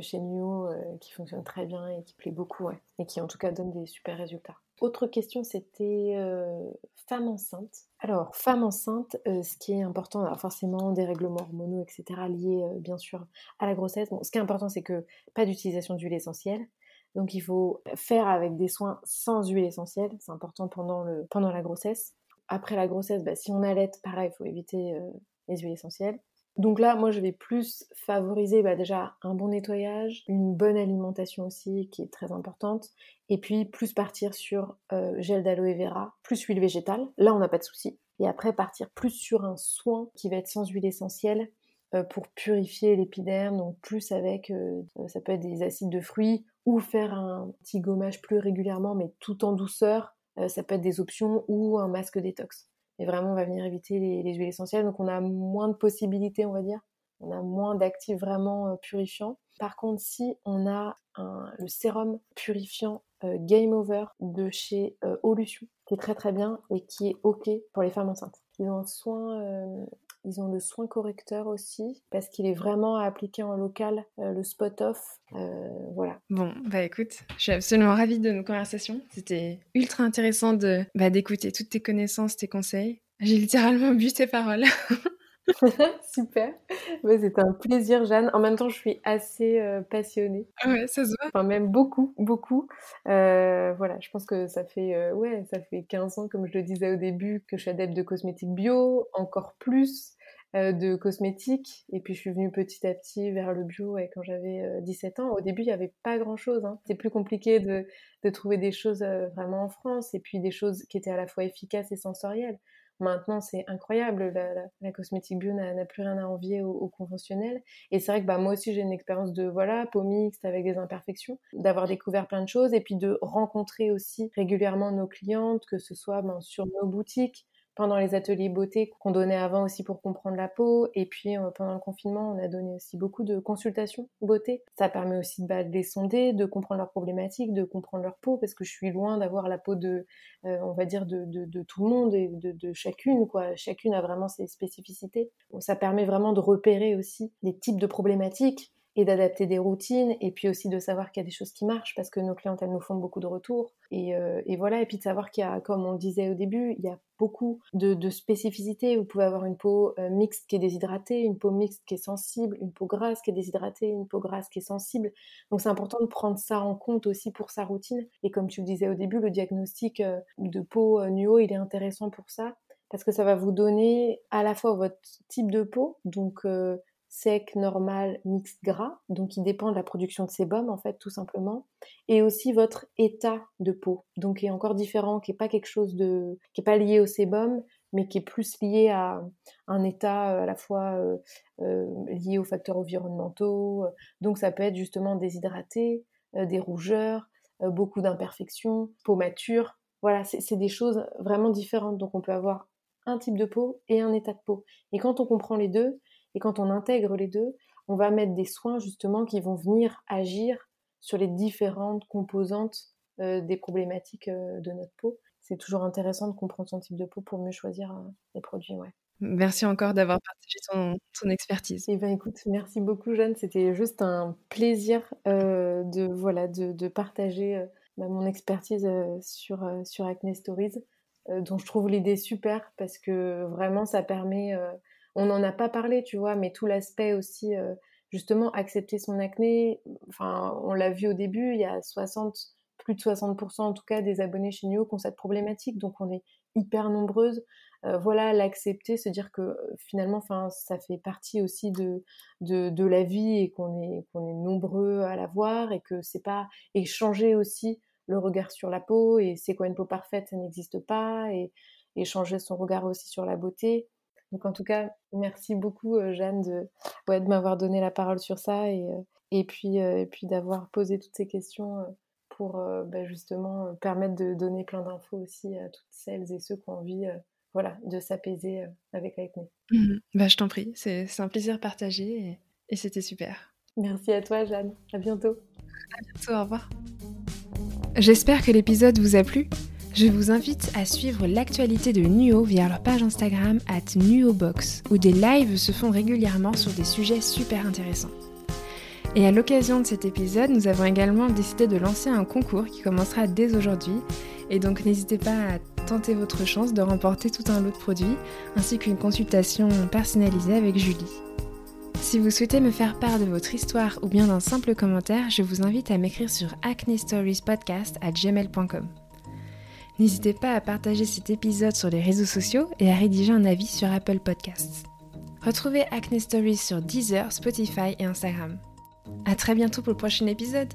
Speaker 2: chez NUO qui fonctionne très bien et qui plaît beaucoup, ouais. Et qui en tout cas donne des super résultats. Autre question, c'était euh, femme enceinte. Alors, femme enceinte, euh, ce qui est important, alors forcément des règlements hormonaux, etc., liés euh, bien sûr à la grossesse. Bon, ce qui est important, c'est que pas d'utilisation d'huile essentielle. Donc, il faut faire avec des soins sans huile essentielle. C'est important pendant, le, pendant la grossesse. Après la grossesse, bah, si on allait, pareil, il faut éviter les huiles essentielles. Donc là, moi, je vais plus favoriser bah, déjà un bon nettoyage, une bonne alimentation aussi, qui est très importante, et puis plus partir sur euh, gel d'aloe vera, plus huile végétale. Là, on n'a pas de souci. Et après, partir plus sur un soin qui va être sans huile essentielle euh, pour purifier l'épiderme, donc plus avec, euh, ça peut être des acides de fruits, ou faire un petit gommage plus régulièrement, mais tout en douceur. ça peut être des options ou un masque détox. Et vraiment, on va venir éviter les, huiles essentielles. Donc, on a moins de possibilités, on va dire. On a moins d'actifs vraiment euh, purifiants. Par contre, si on a le sérum purifiant euh, Game Over de chez euh, Olution, qui est très très bien et qui est OK pour les femmes enceintes. Ils ont un soin ils ont le soin correcteur aussi, parce qu'il est vraiment à appliquer en local, euh, le spot off. Euh, voilà.
Speaker 1: Bon, bah écoute, je suis absolument ravie de nos conversations. C'était ultra intéressant de bah, d'écouter toutes tes connaissances, tes conseils. J'ai littéralement bu tes paroles.
Speaker 2: Super. C'était un plaisir, Jeanne. En même temps, je suis assez euh, passionnée.
Speaker 1: Ouais, ça se voit.
Speaker 2: Enfin, même beaucoup, beaucoup. voilà, je pense que ça fait, ouais, ça fait 15 ans, comme je le disais au début, que je suis adepte de cosmétiques bio, encore plus. Euh, de cosmétiques. Et puis je suis venue petit à petit vers le bio et quand j'avais 17 euh, ans. Au début, il n'y avait pas grand-chose. Hein. C'était plus compliqué de, trouver des choses euh, vraiment en France et puis des choses qui étaient à la fois efficaces et sensorielles. Maintenant, c'est incroyable. La, cosmétique bio n'a plus rien à envier au, conventionnel. Et c'est vrai que bah, moi aussi, j'ai une expérience de voilà, peau mixte avec des imperfections, d'avoir découvert plein de choses et puis de rencontrer aussi régulièrement nos clientes, que ce soit ben, sur nos boutiques, pendant les ateliers beauté qu'on donnait avant aussi pour comprendre la peau. Et puis euh, pendant le confinement, on a donné aussi beaucoup de consultations beauté. Ça permet aussi bah, de les sonder, de comprendre leurs problématiques, de comprendre leur peau, parce que je suis loin d'avoir la peau de, euh, on va dire, de, de, tout le monde et de, de, chacune. Quoi. Chacune a vraiment ses spécificités. ça permet vraiment de repérer aussi les types de problématiques et d'adapter des routines et puis aussi de savoir qu'il y a des choses qui marchent parce que nos clientes nous font beaucoup de retours. Et, euh, et voilà et puis de savoir qu'il y a comme on le disait au début il y a beaucoup de, de spécificités. Vous pouvez avoir une peau euh, mixte qui est déshydratée une peau mixte qui est sensible une peau grasse qui est déshydratée une peau grasse qui est sensible. Donc c'est important de prendre ça en compte aussi pour sa routine. Et comme tu le disais au début le diagnostic euh, de peau NUO il est intéressant pour ça parce que ça va vous donner à la fois votre type de peau donc sec, normal, mixte, gras, donc il dépend de la production de sébum en fait tout simplement, et aussi votre état de peau, donc qui est encore différent, qui est pas quelque chose de, qui est pas lié au sébum, mais qui est plus lié à un état euh, à la fois euh, euh, lié aux facteurs environnementaux, donc ça peut être justement déshydraté, des rougeurs, beaucoup d'imperfections, peau mature, voilà, c'est des choses vraiment différentes, donc on peut avoir un type de peau et un état de peau, et quand on comprend les deux, et quand on intègre les deux, on va mettre des soins justement qui vont venir agir sur les différentes composantes euh, des problématiques euh, de notre peau. C'est toujours intéressant de comprendre son type de peau pour mieux choisir euh, les produits. Ouais.
Speaker 1: Merci encore d'avoir partagé ton, expertise.
Speaker 2: Eh ben écoute, merci beaucoup Jeanne. C'était juste un plaisir de voilà de, partager bah, mon expertise sur sur Acne Stories, dont je trouve l'idée super parce que vraiment ça permet on n'en a pas parlé, tu vois, mais tout l'aspect aussi, euh, justement, accepter son acné, enfin, on l'a vu au début, il y a 60, plus de 60% en tout cas des abonnés chez Nio qui ont cette problématique, donc on est hyper nombreuses. Euh, voilà, l'accepter, se dire que euh, finalement, ça fait partie aussi de, la vie et qu'on est, nombreux à l'avoir et que c'est pas échanger aussi le regard sur la peau et c'est quoi une peau parfaite, ça n'existe pas et, et changer son regard aussi sur la beauté. Donc en tout cas, merci beaucoup euh, Jeanne de, de m'avoir donné la parole sur ça et, euh, et puis, euh, puis d'avoir posé toutes ces questions pour bah, justement permettre de donner plein d'infos aussi à toutes celles et ceux qui ont envie voilà, de s'apaiser avec l'acné.
Speaker 1: Mmh bah, je t'en prie, c'est un plaisir partagé et c'était super.
Speaker 2: Merci à toi, Jeanne. À bientôt.
Speaker 1: À bientôt, au revoir. J'espère que l'épisode vous a plu. Je vous invite à suivre l'actualité de Nuo via leur page Instagram at NuoBox, où des lives se font régulièrement sur des sujets super intéressants. Et à l'occasion de cet épisode, nous avons également décidé de lancer un concours qui commencera dès aujourd'hui. Et donc n'hésitez pas à tenter votre chance de remporter tout un lot de produits, ainsi qu'une consultation personnalisée avec Julie. Si vous souhaitez me faire part de votre histoire ou bien d'un simple commentaire, je vous invite à m'écrire sur acnestoriespodcast@gmail.com. N'hésitez pas à partager cet épisode sur les réseaux sociaux et à rédiger un avis sur Apple Podcasts. Retrouvez Acne Stories sur Deezer, Spotify et Instagram. À très bientôt pour le prochain épisode.